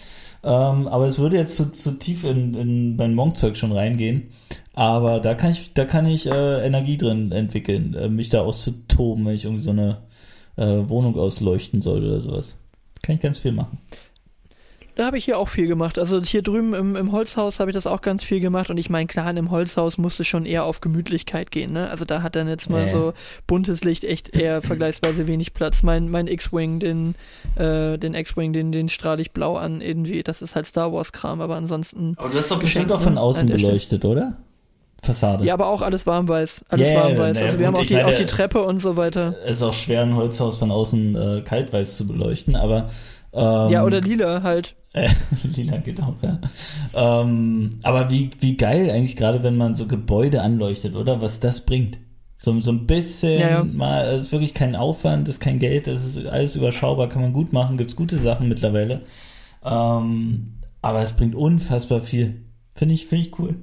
Ähm, aber es würde jetzt zu, zu tief in, in mein Monk-Zeug schon reingehen. Aber da kann ich, da kann ich äh, Energie drin entwickeln, äh, mich da auszutoben, wenn ich irgendwie so eine äh, Wohnung ausleuchten soll oder sowas. Kann ich ganz viel machen. Da habe ich hier auch viel gemacht. Also hier drüben im, im Holzhaus habe ich das auch ganz viel gemacht. Und ich meine, klar, einem Holzhaus musste schon eher auf Gemütlichkeit gehen. Ne? Also da hat dann jetzt mal Ja. so buntes Licht echt eher vergleichsweise wenig Platz. Mein, mein X-Wing, den, äh, den X-Wing, den, den strahle ich blau an irgendwie. Das ist halt Star Wars-Kram, aber ansonsten. Aber du hast doch bestimmt auch von außen beleuchtet, oder? Fassade. Ja, aber auch alles warmweiß. Alles Ja, warmweiß. naja, Also wir haben auch die, meine- auch die Treppe und so weiter. Es ist auch schwer, ein Holzhaus von außen äh, kaltweiß zu beleuchten, aber ähm, ja, oder lila halt. Äh, lila geht auch, ja. Ähm, aber wie, wie geil eigentlich gerade, wenn man so Gebäude anleuchtet, oder? Was das bringt. So, so ein bisschen Ja, ja. mal, es ist wirklich kein Aufwand, es ist kein Geld, es ist alles überschaubar, kann man gut machen, gibt's gute Sachen mittlerweile. Ähm, aber es bringt unfassbar viel. Finde ich, finde ich cool.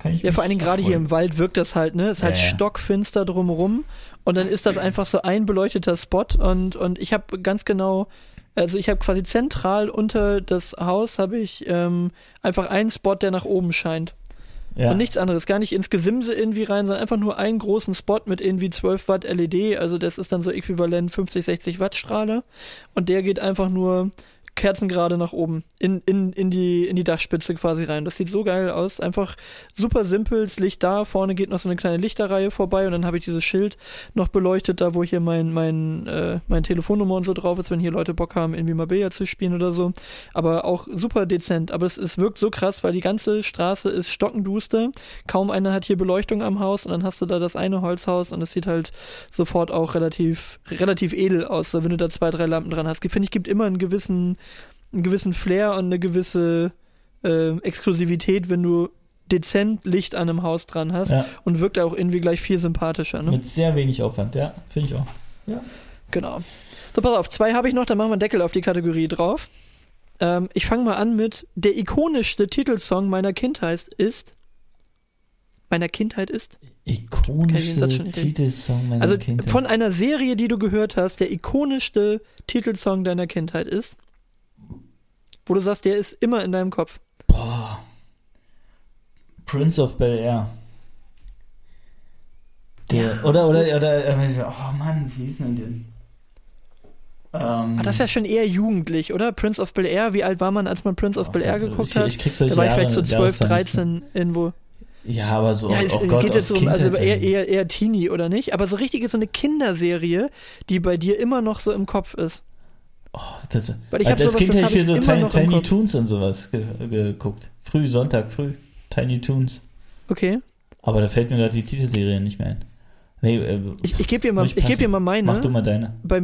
Kann ich Ja, vor allen Dingen gerade hier im Wald wirkt das halt, ne? Es ist halt Ja, ja. stockfinster drumherum und dann ist das einfach so ein beleuchteter Spot und, und ich habe ganz genau, also ich habe quasi zentral unter das Haus habe ich ähm, einfach einen Spot, der nach oben scheint. Ja. Und nichts anderes, gar nicht ins Gesimse irgendwie rein, sondern einfach nur einen großen Spot mit irgendwie 12 Watt LED, also das ist dann so äquivalent 50, 60 Watt Strahler und der geht einfach nur kerzengerade nach oben in, in, in, die, in die Dachspitze quasi rein. Das sieht so geil aus. Einfach super simpel, das Licht da, vorne geht noch so eine kleine Lichterreihe vorbei und dann habe ich dieses Schild noch beleuchtet, da wo hier mein, mein, äh, mein Telefonnummer und so drauf ist, wenn hier Leute Bock haben, irgendwie Billard zu spielen oder so. Aber auch super dezent. Aber es, es wirkt so krass, weil die ganze Straße ist stockenduster. Kaum einer hat hier Beleuchtung am Haus und dann hast du da das eine Holzhaus und es sieht halt sofort auch relativ, relativ edel aus, wenn du da zwei, drei Lampen dran hast. Finde ich, gibt immer einen gewissen, einen gewissen Flair und eine gewisse äh, Exklusivität, wenn du dezent Licht an einem Haus dran hast Ja. und wirkt auch irgendwie gleich viel sympathischer. Ne? Mit sehr wenig Aufwand, ja, finde ich auch. Genau. So, pass auf, zwei habe ich noch, dann machen wir einen Deckel auf die Kategorie drauf. Ähm, ich fange mal an mit der ikonischste Titelsong meiner Kindheit ist. Meiner Kindheit ist. Reden. Titelsong meiner Also Kindheit. von einer Serie, die du gehört hast, der ikonischste Titelsong deiner Kindheit ist, wo du sagst, der ist immer in deinem Kopf. Boah. Prince of Bel Air. Der, Ja. Oder, oder, oder, äh, oh Mann, wie hieß denn den? Ähm, Ah, das ist ja schon eher jugendlich, oder? Prince of Bel Air, wie alt war man, als man Prince of Ach, Bel Air das- geguckt ich- hat? ich krieg solche da war ich vielleicht so 12, Jahreszahlen nicht 13 irgendwo. ja, aber so, Ja, es oh Gott, geht jetzt um, also eher, eher, eher Teenie, oder nicht? Aber so richtig so eine Kinderserie, die bei dir immer noch so im Kopf ist. Oh, das, Weil ich als hab als sowas, Kind hätte ich viel so Tiny, Tiny. Toons und sowas ge geguckt. Früh, Sonntag, früh. Tiny Toons. Okay. Aber da fällt mir gerade die Titelserie nicht mehr ein. Nee, äh, Ich, ich gebe dir, mal- ich geb dir mal meine. mach du mal deine. bei,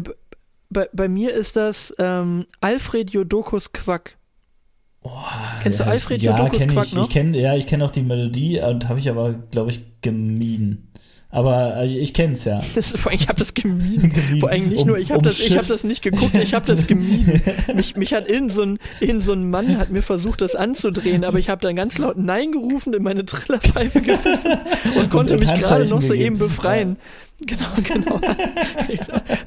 bei, bei mir ist das ähm, Alfred Jodokus Quack. Oh, Kennst du ja, Alfred ich, ja, Jodokus kenn Quack ich, noch? ich kenn, Ja, ich kenne auch die Melodie und habe ich aber, glaube ich, gemieden. Aber äh, ich, ich kenne es ja. Das, vor allem, ich habe das gemieden. Gemieden. Vor allem nicht Um- nur, ich habe das, ich hab das nicht geguckt, ich habe das gemieden. Mich, mich hat in so, ein, in so ein Mann hat mir versucht, das anzudrehen, aber ich habe dann ganz laut Nein gerufen, in meine Trillerpfeife gepfiffen und konnte und mich gerade noch so eben befreien. Genau, genau.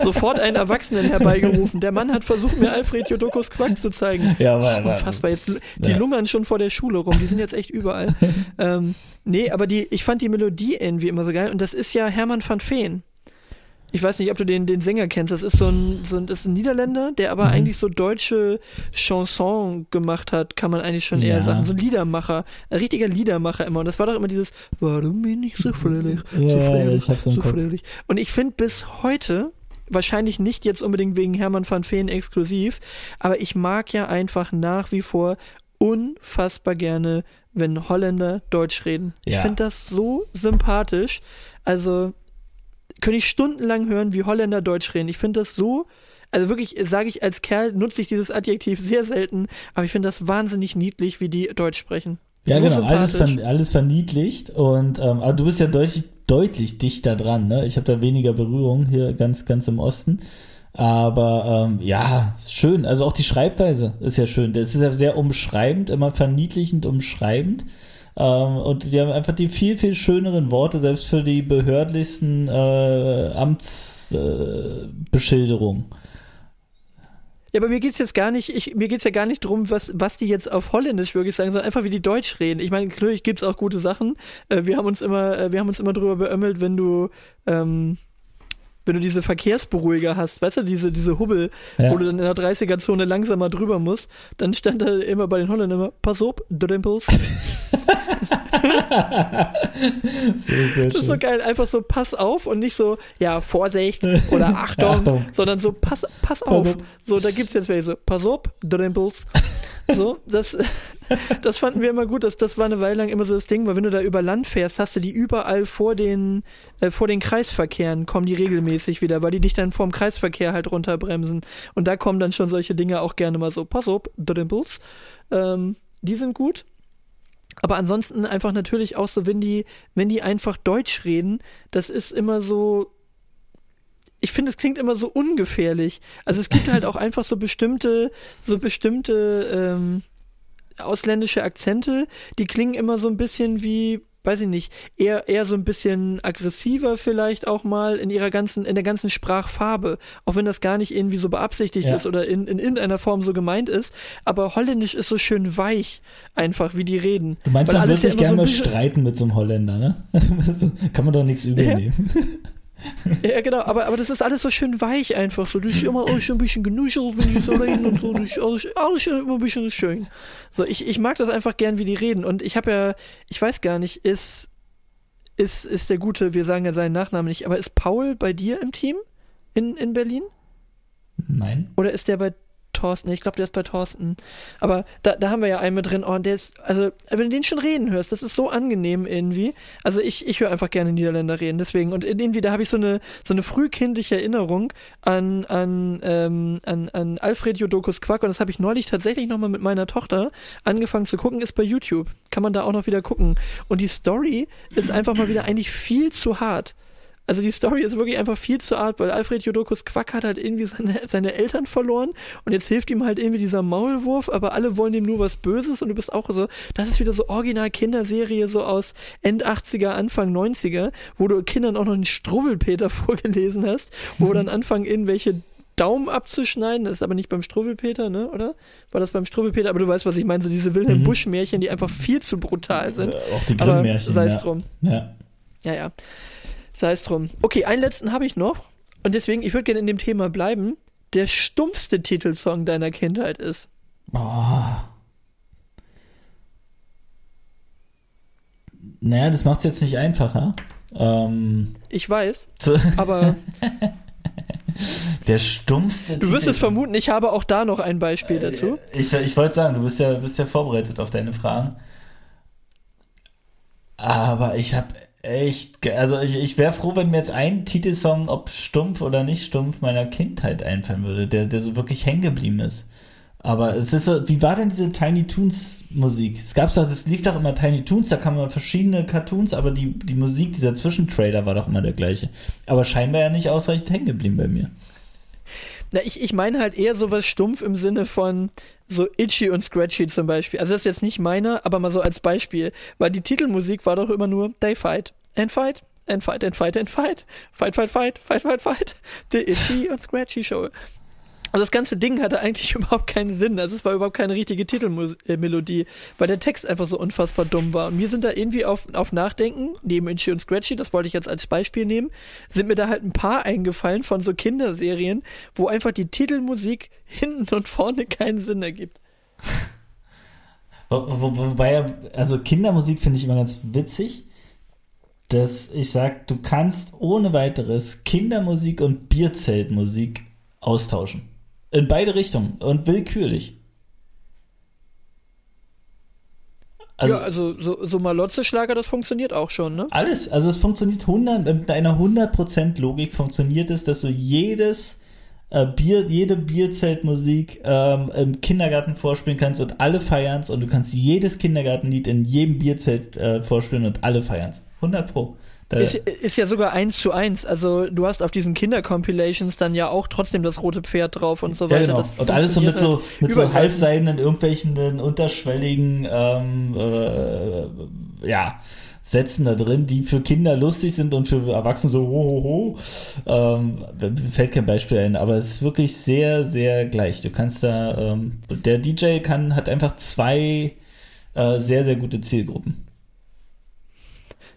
Sofort einen Erwachsenen herbeigerufen. Der Mann hat versucht, mir Alfred Jodokus Quack zu zeigen. Ja, war, war, Unfassbar, jetzt die Ja. lungern schon vor der Schule rum, die sind jetzt echt überall. ähm, nee, aber die, ich fand die Melodie irgendwie immer so geil und das ist ja Hermann van Veen. Ich weiß nicht, ob du den, den Sänger kennst. Das ist so ein, so ein, das ist ein Niederländer, der aber Mhm. eigentlich so deutsche Chanson gemacht hat, kann man eigentlich schon eher Ja. sagen. So ein Liedermacher, ein richtiger Liedermacher immer. Und das war doch immer dieses, warum bin ich so fröhlich, so Ja, fröhlich, ich hab's im so Kopf. fröhlich. Und ich finde bis heute, wahrscheinlich nicht jetzt unbedingt wegen Hermann van Veen exklusiv, aber ich mag ja einfach nach wie vor unfassbar gerne, wenn Holländer Deutsch reden. Ich Ja. finde das so sympathisch. Also könnte ich stundenlang hören, wie Holländer Deutsch reden. Ich finde das so, also wirklich, sage ich als Kerl, nutze ich dieses Adjektiv sehr selten, aber ich finde das wahnsinnig niedlich, wie die Deutsch sprechen. Ja, so genau, alles, ver alles verniedlicht und ähm, aber du bist ja deutlich, deutlich dichter dran, ne? Ich habe da weniger Berührung hier ganz, ganz im Osten. Aber ähm, ja, schön. Also auch die Schreibweise ist ja schön. Das ist ja sehr umschreibend, immer verniedlichend umschreibend. Ähm, und die haben einfach die viel, viel schöneren Worte, selbst für die behördlichsten äh, Amtsbeschilderungen. Äh. Ja, aber mir geht's jetzt gar nicht, ich, mir geht's ja gar nicht drum, was, was die jetzt auf Holländisch wirklich sagen, sondern einfach wie die Deutsch reden. Ich meine, natürlich gibt's auch gute Sachen. Äh, wir haben uns immer, äh, wir haben uns immer drüber beömmelt, wenn du, ähm, wenn du diese Verkehrsberuhiger hast, weißt du, diese, diese Hubbel, Ja. wo du dann in der 30er-Zone langsamer drüber musst, dann stand da immer bei den Holländern immer, pass auf, sehr Das ist so geil, einfach so pass auf und nicht so, ja, Vorsicht oder Achtung, Achtung. sondern so pass, pass auf. So, da gibt's jetzt welche so, pass auf, Drempels. So, das, das fanden wir immer gut. Das, das war eine Weile lang immer so das Ding, weil wenn du da über Land fährst, hast du die überall vor den, äh, vor den Kreisverkehren, kommen die regelmäßig wieder, weil die dich dann vorm Kreisverkehr halt runterbremsen. Und da kommen dann schon solche Dinge auch gerne mal so, pass auf, Drempels. Ähm, die sind gut. Aber ansonsten einfach natürlich auch so, wenn die, wenn die einfach Deutsch reden, das ist immer so. Ich finde, es klingt immer so ungefährlich. Also es gibt halt auch einfach so bestimmte, so bestimmte ähm, ausländische Akzente, die klingen immer so ein bisschen wie, weiß ich nicht, eher, eher so ein bisschen aggressiver vielleicht auch mal in ihrer ganzen, in der ganzen Sprachfarbe. Auch wenn das gar nicht irgendwie so beabsichtigt Ja. ist oder in, in irgendeiner Form so gemeint ist. Aber Holländisch ist so schön weich, einfach, wie die reden. Du meinst, Weil man würde sich immer gerne so mal streiten mit so einem Holländer, ne? Kann man doch nichts übel Ja. nehmen. Ja, genau, aber, aber das ist alles so schön weich einfach. So, das ist immer alles ein bisschen genuschelt, wenn die so reden und so. Das ist alles, alles immer ein bisschen schön. So, ich, ich mag das einfach gern, wie die reden. Und ich habe ja, ich weiß gar nicht, ist, ist, ist der gute, wir sagen ja seinen Nachnamen nicht, aber ist Paul bei dir im Team in, in Berlin? Nein. Oder ist der bei Thorsten? Ich glaube, der ist bei Thorsten. Aber da, da haben wir ja einen mit drin. Oh, und der ist, also, wenn du den schon reden hörst, das ist so angenehm irgendwie. Also ich, ich höre einfach gerne Niederländer reden, deswegen. Und irgendwie, da habe ich so eine, so eine frühkindliche Erinnerung an, an, ähm, an, an Alfred Jodokus Quack. Und das habe ich neulich tatsächlich nochmal mit meiner Tochter angefangen zu gucken, ist bei YouTube. Kann man da auch noch wieder gucken. Und die Story ist einfach mal wieder eigentlich viel zu hart. Also die Story ist wirklich einfach viel zu art, weil Alfred Jodokus Quack hat halt irgendwie seine, seine Eltern verloren und jetzt hilft ihm halt irgendwie dieser Maulwurf, aber alle wollen ihm nur was Böses und du bist auch so, das ist wieder so original Kinderserie so aus End 80er, Anfang 90er, wo du Kindern auch noch den Struwwelpeter vorgelesen hast, wo dann anfangen irgendwelche Daumen abzuschneiden, das ist aber nicht beim Struwwelpeter, ne, oder? War das beim Struwwelpeter? Aber du weißt, was ich meine, so diese Wilhelm Mhm. Busch-Märchen, die einfach viel zu brutal sind. Äh, Auch die Grimm-Märchen. sei es ja. drum. Ja. Ja, ja. Sei es drum. Okay, einen letzten habe ich noch. Und deswegen, ich würde gerne in dem Thema bleiben. Der stumpfste Titelsong deiner Kindheit ist. Oh. Naja, das macht es jetzt nicht einfacher. Ähm, Ich weiß, aber der stumpfste. du wirst Titel- es vermuten, ich habe auch da noch ein Beispiel dazu. Ich, ich wollte sagen, du bist ja, bist ja vorbereitet auf deine Fragen. Aber ich habe ge- also ich, ich wäre froh, wenn mir jetzt ein Titelsong, ob stumpf oder nicht stumpf, meiner Kindheit einfallen würde, der, der so wirklich hängen geblieben ist. Aber es ist so, wie war denn diese Tiny Toons Musik? Es gab doch, es lief doch immer Tiny Toons, da kamen verschiedene Cartoons, aber die, die Musik, dieser Zwischentrailer war doch immer der gleiche. Aber scheinbar ja nicht ausreichend hängen geblieben bei mir. Na, ich, ich meine halt eher sowas stumpf im Sinne von so Itchy und Scratchy zum Beispiel. Also das ist jetzt nicht meiner, aber mal so als Beispiel. Weil die Titelmusik war doch immer nur They fight and fight and fight and fight and fight. Fight, fight, fight, fight, fight, fight. The Itchy und Scratchy Show. Also das ganze Ding hatte eigentlich überhaupt keinen Sinn. Also es war überhaupt keine richtige Titelmelodie, weil der Text einfach so unfassbar dumm war. Und mir sind da irgendwie auf, auf Nachdenken, neben Itchy und Scratchy, das wollte ich jetzt als Beispiel nehmen, sind mir da halt ein paar eingefallen von so Kinderserien, wo einfach die Titelmusik hinten und vorne keinen Sinn ergibt. Wo, wo, wobei, also Kindermusik finde ich immer ganz witzig, dass ich sag, du kannst ohne weiteres Kindermusik und Bierzeltmusik austauschen. In beide Richtungen und willkürlich. Also, ja, also so, so Malotze-Schlager, das funktioniert auch schon, ne? alles, also es funktioniert 100, mit einer 100% Logik funktioniert es, dass du jedes äh, Bier, jede Bierzeltmusik ähm, im Kindergarten vorspielen kannst und alle feiern's und du kannst jedes Kindergartenlied in jedem Bierzelt äh, vorspielen und alle feiern's. 100 pro. Da, Ist, ist ja sogar eins zu eins. Also du hast auf diesen Kinder-Compilations dann ja auch trotzdem das rote Pferd drauf und so ja, weiter. genau. Das Und alles so mit so, mit so halbseidenen, irgendwelchen unterschwelligen ähm, äh, ja, Sätzen da drin, die für Kinder lustig sind und für Erwachsene so ho ho ho. Ähm, fällt kein Beispiel ein, aber es ist wirklich sehr, sehr gleich. Du kannst da, ähm, der DJ kann, hat einfach zwei äh, sehr, sehr gute Zielgruppen.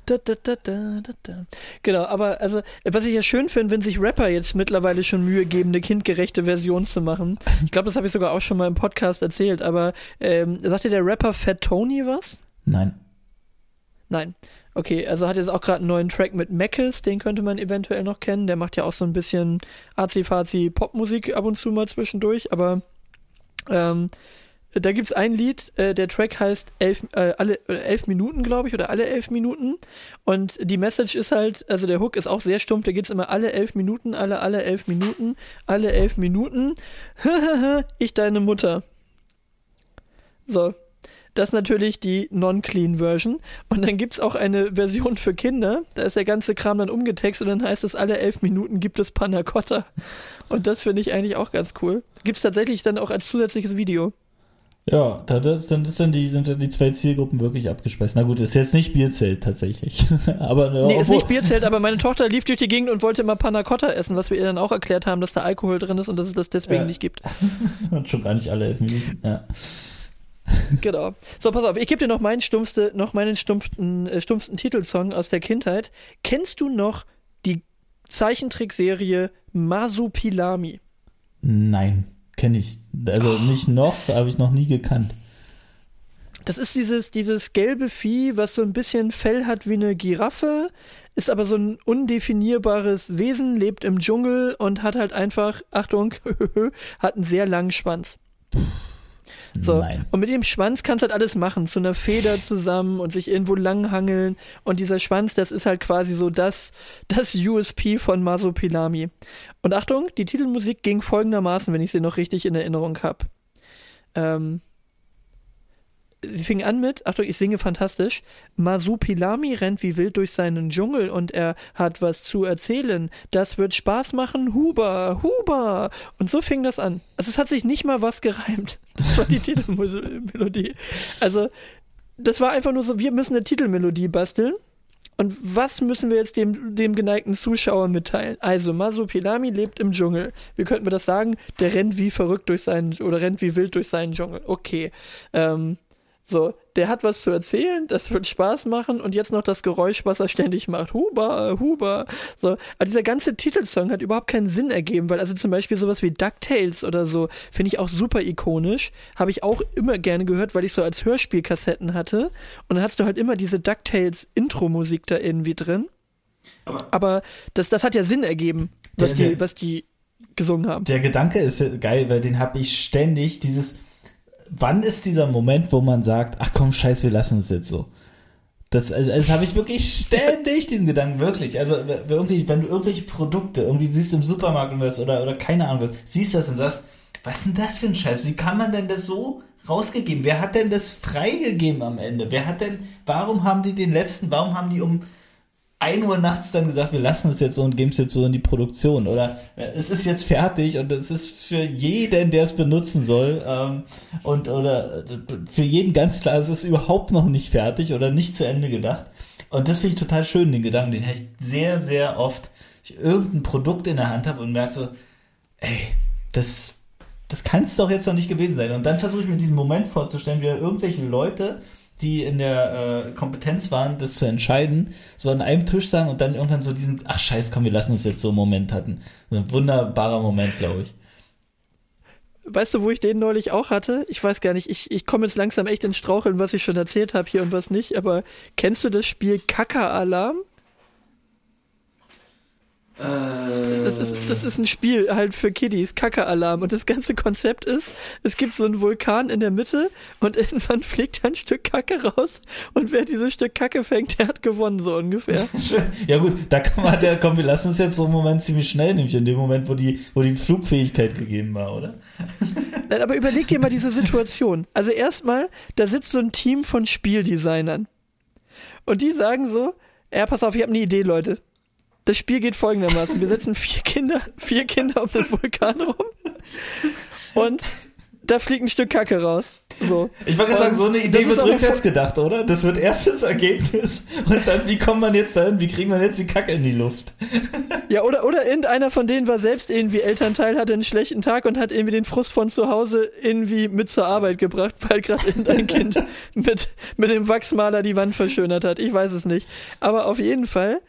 Da, da, da, da, da. Genau, aber also, was ich ja schön finde, wenn sich Rapper jetzt mittlerweile schon Mühe geben, eine kindgerechte Version zu machen. Ich glaube, das habe ich sogar auch schon mal im Podcast erzählt, aber ähm, sagt dir der Rapper Fat Tony was? Nein. Nein. Okay, also hat jetzt auch gerade einen neuen Track mit Mackes, den könnte man eventuell noch kennen. Der macht ja auch so ein bisschen Azi-Fazi Popmusik ab und zu mal zwischendurch, aber ähm, da gibt's ein Lied, äh, der Track heißt elf, äh, alle äh, elf Minuten, glaube ich, oder alle elf Minuten. Und die Message ist halt, also der Hook ist auch sehr stumpf, da geht's immer alle elf Minuten, alle, alle elf Minuten, alle elf Minuten. ich deine Mutter. So. Das ist natürlich die Non-Clean Version. Und dann gibt's auch eine Version für Kinder. Da ist der ganze Kram dann umgetextet und dann heißt es, alle elf Minuten gibt es Panna Cotta. Und das finde ich eigentlich auch ganz cool. Gibt's tatsächlich dann auch als zusätzliches Video. Ja, da, das, dann ist dann die, sind dann die zwei Zielgruppen wirklich abgespeist. Na gut, ist jetzt nicht Bierzelt tatsächlich. aber ja, Nee, ist obwohl- nicht Bierzelt, aber meine Tochter lief durch die Gegend und wollte immer Panna Cotta essen, was wir ihr dann auch erklärt haben, dass da Alkohol drin ist und dass es das deswegen Ja. nicht gibt. Und schon gar nicht alle elf Minuten. Ja. Genau. So, pass auf, ich gebe dir noch meinen stumpfste, noch meinen stumpfsten, äh, stumpfsten Titelsong aus der Kindheit. Kennst du noch die Zeichentrickserie Masupilami? Nein, kenne ich. Also nicht noch, habe ich noch nie gekannt. Das ist dieses, dieses gelbe Vieh, was so ein bisschen Fell hat wie eine Giraffe, ist aber so ein undefinierbares Wesen, lebt im Dschungel und hat halt einfach, Achtung, hat einen sehr langen Schwanz. So. Nein. Und mit dem Schwanz kannst du halt alles machen, zu einer Feder zusammen und sich irgendwo langhangeln. Und dieser Schwanz, das ist halt quasi so das, das USP von Masopilami. Und Achtung, die Titelmusik ging folgendermaßen, wenn ich sie noch richtig in Erinnerung habe. Ähm, sie fing an mit, Achtung, ich singe fantastisch, Masupilami rennt wie wild durch seinen Dschungel und er hat was zu erzählen. Das wird Spaß machen, Huber, Huber. Und so fing das an. Also es hat sich nicht mal was gereimt. Das war die Titelmelodie. Also das war einfach nur so, wir müssen eine Titelmelodie basteln. Und was müssen wir jetzt dem, dem geneigten Zuschauer mitteilen? Also, Masupilami lebt im Dschungel. Wie könnten wir das sagen? Der rennt wie verrückt durch seinen, oder rennt wie wild durch seinen Dschungel. Okay. Ähm, so, der hat was zu erzählen, das wird Spaß machen und jetzt noch das Geräusch, was er ständig macht. Huber, Huber. So, aber dieser ganze Titelsong hat überhaupt keinen Sinn ergeben, weil also zum Beispiel sowas wie DuckTales oder so finde ich auch super ikonisch. Habe ich auch immer gerne gehört, weil ich so als Hörspielkassetten hatte. Und dann hast du halt immer diese DuckTales-Intro-Musik da irgendwie drin. Aber, aber, das, das hat ja Sinn ergeben, was, der, die, was die gesungen haben. Der Gedanke ist geil, weil den habe ich ständig, dieses wann ist dieser Moment, wo man sagt, ach komm, scheiß, wir lassen es jetzt so? Das, also, das habe ich wirklich ständig, diesen Gedanken, wirklich. Also, irgendwie, wenn du irgendwelche Produkte irgendwie siehst im Supermarkt was oder, oder keine Ahnung was, siehst das und sagst, was ist denn das für ein Scheiß? Wie kann man denn das so rausgegeben? Wer hat denn das freigegeben am Ende? Wer hat denn, warum haben die den letzten, warum haben die um 1 Uhr nachts dann gesagt, wir lassen es jetzt so und geben es jetzt so in die Produktion. Oder es ist jetzt fertig und es ist für jeden, der es benutzen soll. Ähm, und oder für jeden ganz klar, es ist überhaupt noch nicht fertig oder nicht zu Ende gedacht. Und das finde ich total schön, den Gedanken, den ich sehr, sehr oft, ich irgendein Produkt in der Hand habe und merke so, ey, das, das kann es doch jetzt noch nicht gewesen sein. Und dann versuche ich mir diesen Moment vorzustellen, wie irgendwelche Leute die in der äh, Kompetenz waren, das zu entscheiden, so an einem Tisch sagen und dann irgendwann so diesen, ach scheiß, komm, wir lassen uns jetzt so einen Moment hatten. So ein wunderbarer Moment, glaube ich. Weißt du, wo ich den neulich auch hatte? Ich weiß gar nicht, ich, ich komme jetzt langsam echt ins Straucheln, was ich schon erzählt habe hier und was nicht, aber kennst du das Spiel Kaka-Alarm? Das ist, das ist ein Spiel halt für Kiddies, Kacke-Alarm. Und das ganze Konzept ist, es gibt so einen Vulkan in der Mitte und irgendwann fliegt ein Stück Kacke raus und wer dieses Stück Kacke fängt, der hat gewonnen, so ungefähr. ja gut, da kann man, der, komm, wir lassen es jetzt so einen Moment ziemlich schnell, nämlich in dem Moment, wo die, wo die Flugfähigkeit gegeben war, oder? Nein, aber überleg dir mal diese Situation. Also erstmal, da sitzt so ein Team von Spieldesignern. Und die sagen so, ja, pass auf, ich habe eine Idee, Leute das Spiel geht folgendermaßen. Wir setzen vier Kinder, vier Kinder auf den Vulkan rum und da fliegt ein Stück Kacke raus. So. Ich wollte sagen, so eine Idee wird rückwärts gedacht, oder? Das wird erstes Ergebnis und dann, wie kommt man jetzt dahin? Wie kriegen wir jetzt die Kacke in die Luft? Ja, oder, oder irgendeiner von denen war selbst irgendwie Elternteil, hatte einen schlechten Tag und hat irgendwie den Frust von zu Hause irgendwie mit zur Arbeit gebracht, weil gerade irgendein Kind mit, mit dem Wachsmaler die Wand verschönert hat. Ich weiß es nicht. Aber auf jeden Fall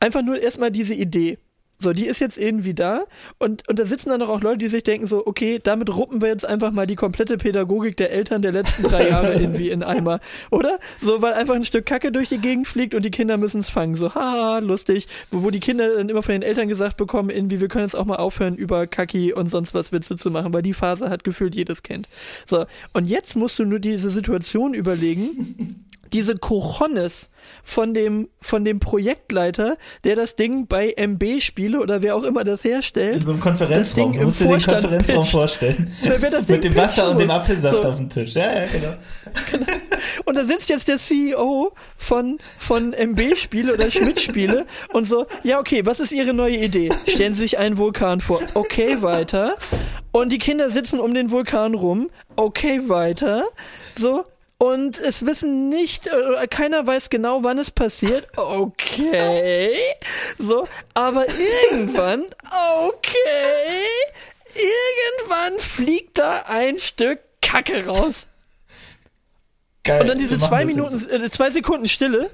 einfach nur erstmal diese Idee. So, die ist jetzt irgendwie da und, und da sitzen dann auch Leute, die sich denken so, okay, damit ruppen wir jetzt einfach mal die komplette Pädagogik der Eltern der letzten drei Jahre irgendwie in Eimer, oder? So, weil einfach ein Stück Kacke durch die Gegend fliegt und die Kinder müssen es fangen. So, haha, lustig. Wo, wo die Kinder dann immer von den Eltern gesagt bekommen, irgendwie, wir können jetzt auch mal aufhören, über Kacki und sonst was Witze zu machen, weil die Phase hat gefühlt jedes Kind. So, und jetzt musst du nur diese Situation überlegen, diese Cojones von dem, von dem Projektleiter, der das Ding bei MB Spiele oder wer auch immer das herstellt. In so einem Konferenzraum. Du musst dir den Konferenzraum pitcht. vorstellen. Mit dem Wasser und dem Apfelsaft so. auf dem Tisch. Ja, ja, genau. genau. Und da sitzt jetzt der CEO von, von MB Spiele oder Schmidt Spiele und so, ja, okay, was ist Ihre neue Idee? Stellen Sie sich einen Vulkan vor. Okay, weiter. Und die Kinder sitzen um den Vulkan rum. Okay, weiter. So, und es wissen nicht, äh, keiner weiß genau, wann es passiert. Okay. So, aber irgendwann, okay, irgendwann fliegt da ein Stück Kacke raus. Geil, und dann diese zwei Minuten, äh, zwei Sekunden Stille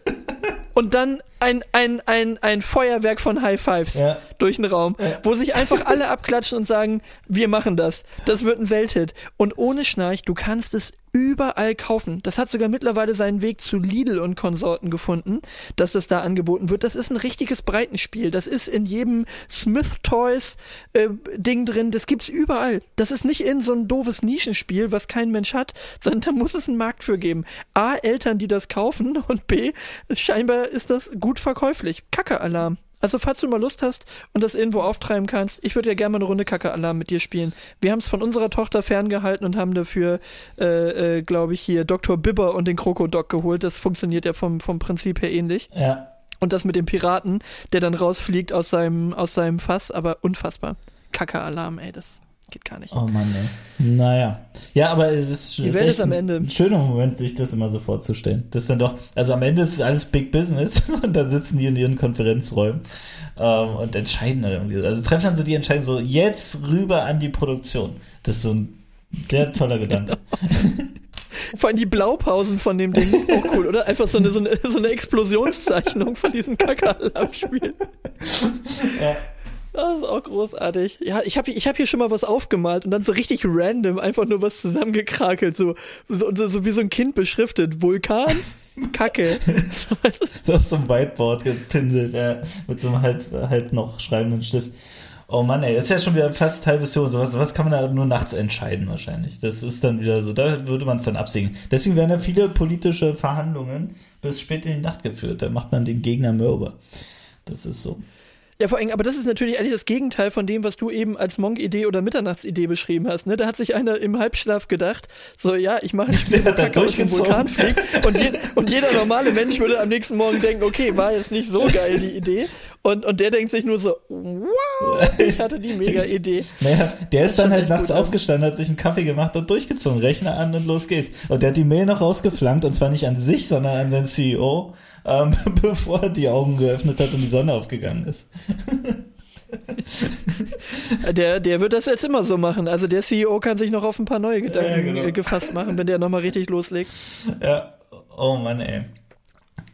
und dann ein, ein, ein, ein Feuerwerk von High Fives ja. durch den Raum, ja. wo sich einfach alle abklatschen und sagen, wir machen das. Das wird ein Welthit. Und ohne Schnarch, du kannst es überall kaufen. Das hat sogar mittlerweile seinen Weg zu Lidl und Konsorten gefunden, dass das da angeboten wird. Das ist ein richtiges Breitenspiel. Das ist in jedem Smith Toys äh, Ding drin. Das gibt's überall. Das ist nicht in so ein doofes Nischenspiel, was kein Mensch hat, sondern da muss es einen Markt für geben. A, Eltern, die das kaufen und B, scheinbar ist das gut verkäuflich. Kacke-Alarm. Also falls du mal Lust hast und das irgendwo auftreiben kannst, ich würde ja gerne mal eine Runde Kacke-Alarm mit dir spielen. Wir haben es von unserer Tochter ferngehalten und haben dafür, äh, äh, glaube ich, hier Dr. Bibber und den Krokodok geholt. Das funktioniert ja vom, vom Prinzip her ähnlich. Ja. Und das mit dem Piraten, der dann rausfliegt aus seinem, aus seinem Fass, aber unfassbar. Kacke-Alarm, ey, das geht gar nicht. Oh Mann, ey. Naja. Ja, aber es ist, Die es Welt ist am ein- Ende. ein schöner Moment, sich das immer so vorzustellen. Das ist dann doch, also am Ende ist es alles Big Business und dann sitzen die in ihren Konferenzräumen ähm, und entscheiden dann irgendwie. Also treffen dann so die Entscheidung so, jetzt rüber an die Produktion. Das ist so ein sehr toller Gedanke. Vor allem die Blaupausen von dem Ding, auch cool, oder? Einfach so eine, so eine, so eine Explosionszeichnung von diesem Kacke-Alarm-Spiel. Ja. Das ist auch großartig. Ja, ich habe ich hab hier schon mal was aufgemalt und dann so richtig random einfach nur was zusammengekrakelt, so, so, so, wie so ein Kind beschriftet. Vulkan, Kacke. so auf so einem Whiteboard gepindelt, ja, mit so einem halb, halb noch schreibenden Stift. Oh Mann, ey, ist ja schon wieder fast halbe Stunde. So was, was kann man da nur nachts entscheiden wahrscheinlich. Das ist dann wieder so, da würde man es dann absingen. Deswegen werden ja viele politische Verhandlungen bis spät in die Nacht geführt. Da macht man den Gegner mürbe. Das ist so. Ja, vor allem, aber das ist natürlich eigentlich das Gegenteil von dem, was du eben als Monk-Idee oder Mitternachtsidee beschrieben hast. Ne? Da hat sich einer im Halbschlaf gedacht, so, ja, ich mache ein Spiel, Der aus dem. Vulkan fliegt. Und, je, und jeder normale Mensch würde am nächsten Morgen denken, okay, war jetzt nicht so geil, die Idee. Und, und der denkt sich nur so, wow, ich hatte die Mega-Idee. Naja, der ist dann halt nachts aufgestanden, hat sich einen Kaffee gemacht und durchgezogen, Rechner an und los geht's. Und der hat die Mail noch rausgeflankt und zwar nicht an sich, sondern an seinen CEO, ähm, bevor er die Augen geöffnet hat und die Sonne aufgegangen ist. Der, der wird das jetzt immer so machen. Also der CEO kann sich noch auf ein paar neue Gedanken Ja, genau. äh, gefasst machen, wenn der nochmal richtig loslegt. Ja, oh Mann, ey.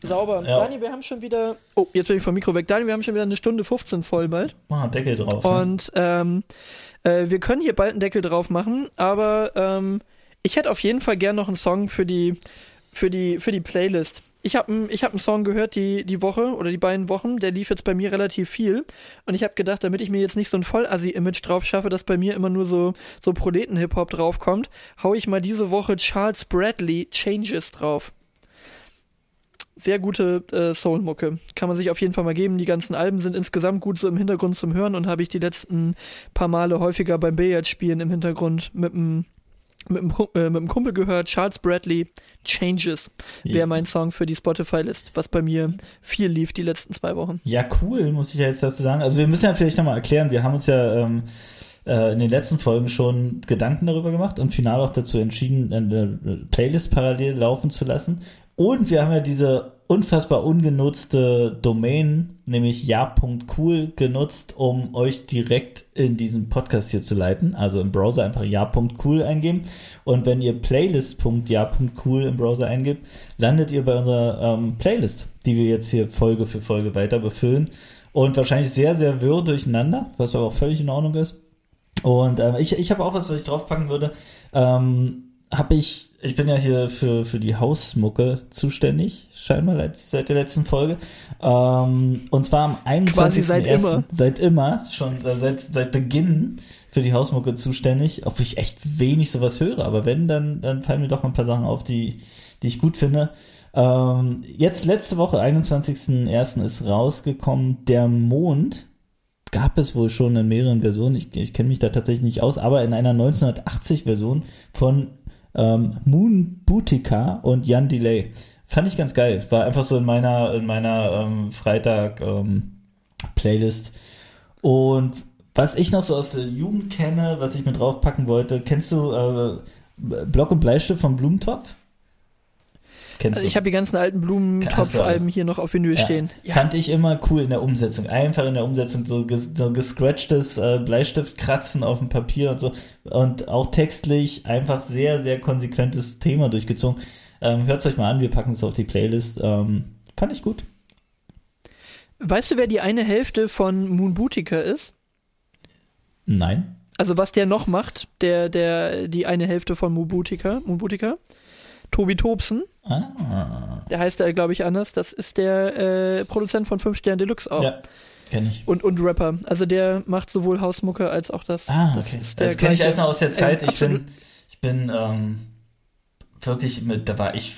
Sauber. Ja. Dani, wir haben schon wieder. Oh, jetzt bin ich vom Mikro weg. Dani, wir haben schon wieder eine Stunde 15 voll bald. Mach einen Deckel drauf. ne? Und ähm, äh, wir können hier bald einen Deckel drauf machen, aber ähm, ich hätte auf jeden Fall gern noch einen Song für die, für die, für die Playlist. Ich habe ich hab einen Song gehört die, die Woche oder die beiden Wochen, der lief jetzt bei mir relativ viel. Und ich habe gedacht, damit ich mir jetzt nicht so ein Vollassi-Image drauf schaffe, dass bei mir immer nur so, so Proleten-Hip-Hop draufkommt, hau ich mal diese Woche Charles Bradley Changes drauf. Sehr gute äh, Soul-Mucke. Kann man sich auf jeden Fall mal geben. Die ganzen Alben sind insgesamt gut so im Hintergrund zum Hören und habe ich die letzten paar Male häufiger beim Billardspielen im Hintergrund mit einem mit einem äh, mit einem Kumpel gehört. Charles Bradley Changes Ja. wäre mein Song für die Spotify-List, was bei mir viel lief die letzten zwei Wochen. Ja, cool, muss ich ja jetzt dazu sagen. Also wir müssen ja vielleicht nochmal erklären, wir haben uns ja ähm, äh, in den letzten Folgen schon Gedanken darüber gemacht und final auch dazu entschieden, eine Playlist parallel laufen zu lassen. Und wir haben ja diese unfassbar ungenutzte Domain, nämlich ja.cool, genutzt, um euch direkt in diesen Podcast hier zu leiten. Also im Browser einfach ja.cool eingeben. Und wenn ihr playlist.ja.cool im Browser eingibt, landet ihr bei unserer ähm, Playlist, die wir jetzt hier Folge für Folge weiter befüllen. Und wahrscheinlich sehr, sehr wirr durcheinander, was aber auch völlig in Ordnung ist. Und ähm, ich, ich habe auch was, was ich draufpacken würde. Ähm, habe ich, ich bin ja hier für, für die Hausmucke zuständig, scheinbar seit, der letzten Folge. Ähm, und zwar am 21. Quasi seit immer. Seit immer, schon äh, seit, seit Beginn für die Hausmucke zuständig, obwohl ich echt wenig sowas höre. Aber wenn, dann, dann fallen mir doch mal ein paar Sachen auf, die, die ich gut finde. Ähm, jetzt letzte Woche, 21.01. ist rausgekommen, der Mond gab es wohl schon in mehreren Versionen. Ich, ich kenne mich da tatsächlich nicht aus, aber in einer 1980-Version von ähm, Moon Boutica und Jan Delay. Fand ich ganz geil. War einfach so in meiner, in meiner ähm, Freitag-Playlist. Und was ich noch so aus der Jugend kenne, was ich mit draufpacken wollte, kennst du äh, Block und Bleistift von Blumentopf? Kennst Also du? ich habe die ganzen alten Blumentopf-Alben hier noch auf Vinyl Ja, stehen. Ja. Fand ich immer cool in der Umsetzung. Einfach in der Umsetzung so, ges so gescratchtes äh, Bleistiftkratzen auf dem Papier und so. Und auch textlich einfach sehr, sehr konsequentes Thema durchgezogen. Ähm, Hört es euch mal an, wir packen es auf die Playlist. Ähm, fand ich gut. Weißt du, wer die eine Hälfte von Moon Boutica ist? Nein. Also was der noch macht, der, der, die eine Hälfte von Moon Boutica, Moon Boutica? Tobi Tobsen, Ah. der heißt da, glaube ich, anders. Das ist der äh, Produzent von 5 Sterne Deluxe auch. Ja, kenne ich. Und, und Rapper. Also der macht sowohl Hausmucke als auch das. Ah, das okay. ist der Das kenne ich erst noch aus der Zeit. Ähm, ich bin, ich bin ähm, wirklich mit, da war ich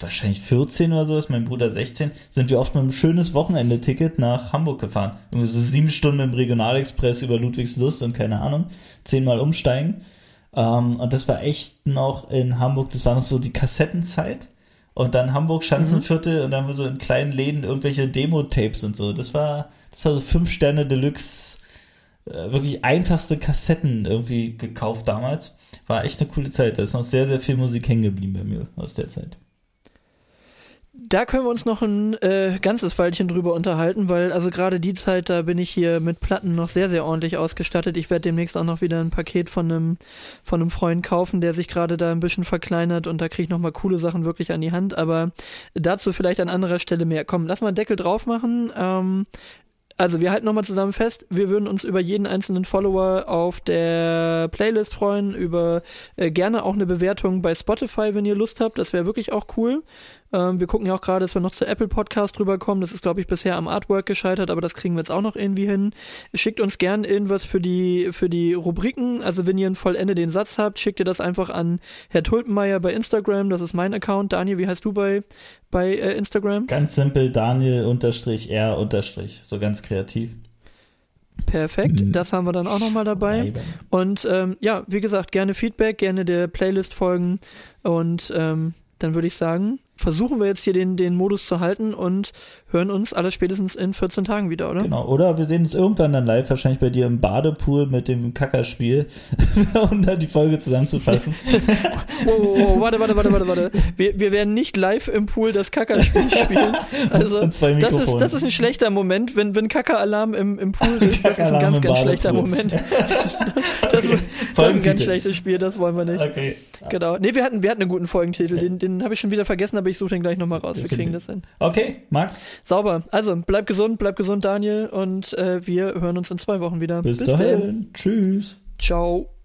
wahrscheinlich 14 oder so ist, mein Bruder 16, sind wir oft mit einem schönes Wochenende-Ticket nach Hamburg gefahren. Irgendwie so sieben Stunden im Regionalexpress über Ludwigslust und keine Ahnung, zehnmal umsteigen. Ähm, und das war echt noch in Hamburg, das war noch so die Kassettenzeit. Und dann Hamburg Schanzenviertel mhm. und dann haben wir so in kleinen Läden irgendwelche Demo-Tapes und so. Das war, das war so fünf Sterne Deluxe, äh, wirklich einfachste Kassetten irgendwie gekauft damals. War echt eine coole Zeit. Da ist noch sehr, sehr viel Musik hängen geblieben bei mir aus der Zeit. Da können wir uns noch ein äh, ganzes Weilchen drüber unterhalten, weil also gerade die Zeit, da bin ich hier mit Platten noch sehr, sehr ordentlich ausgestattet. Ich werde demnächst auch noch wieder ein Paket von einem, von Freund kaufen, der sich gerade da ein bisschen verkleinert und da kriege ich nochmal coole Sachen wirklich an die Hand. Aber dazu vielleicht an anderer Stelle mehr. Komm, lass mal einen Deckel drauf machen. Ähm, also wir halten nochmal zusammen fest, wir würden uns über jeden einzelnen Follower auf der Playlist freuen, über äh, gerne auch eine Bewertung bei Spotify, wenn ihr Lust habt. Das wäre wirklich auch cool. Ähm, wir gucken ja auch gerade, dass wir noch zu Apple Podcast rüberkommen. Das ist, glaube ich, bisher am Artwork gescheitert, aber das kriegen wir jetzt auch noch irgendwie hin. Schickt uns gern irgendwas für die, für die Rubriken. Also wenn ihr einen vollende den Satz habt, schickt ihr das einfach an Herr Tulpenmeier bei Instagram. Das ist mein Account. Daniel, wie heißt du bei, bei äh, Instagram? Ganz simpel, Daniel unterstrich R unterstrich. So ganz kreativ. Perfekt, mhm. das haben wir dann auch nochmal dabei. Und ähm, ja, wie gesagt, gerne Feedback, gerne der Playlist folgen und ähm, dann würde ich sagen, versuchen wir jetzt hier den, den Modus zu halten und hören uns alle spätestens in 14 Tagen wieder, oder? Genau, oder wir sehen uns irgendwann dann live, wahrscheinlich bei dir im Badepool mit dem Kackerspiel, um da die Folge zusammenzufassen. wow, wow, wow, warte, warte, warte, warte, warte. Wir, wir werden nicht live im Pool das Kackerspiel spielen. Also, das ist, das ist ein schlechter Moment, wenn, wenn Kackeralarm im, im Pool ist, das ist ein ganz, ganz schlechter Moment. das, das, ist ein ganz schlechtes Spiel, das wollen wir nicht. Okay. Genau. Nee, wir hatten, wir hatten einen guten Folgentitel, den, den habe ich schon wieder vergessen, aber ich suche den gleich nochmal raus. Wir kriegen das hin. Okay, Max. Sauber. Also, bleib gesund, bleib gesund, Daniel. Und äh, wir hören uns in zwei Wochen wieder. Bis, Bis dahin. Tschüss. Ciao.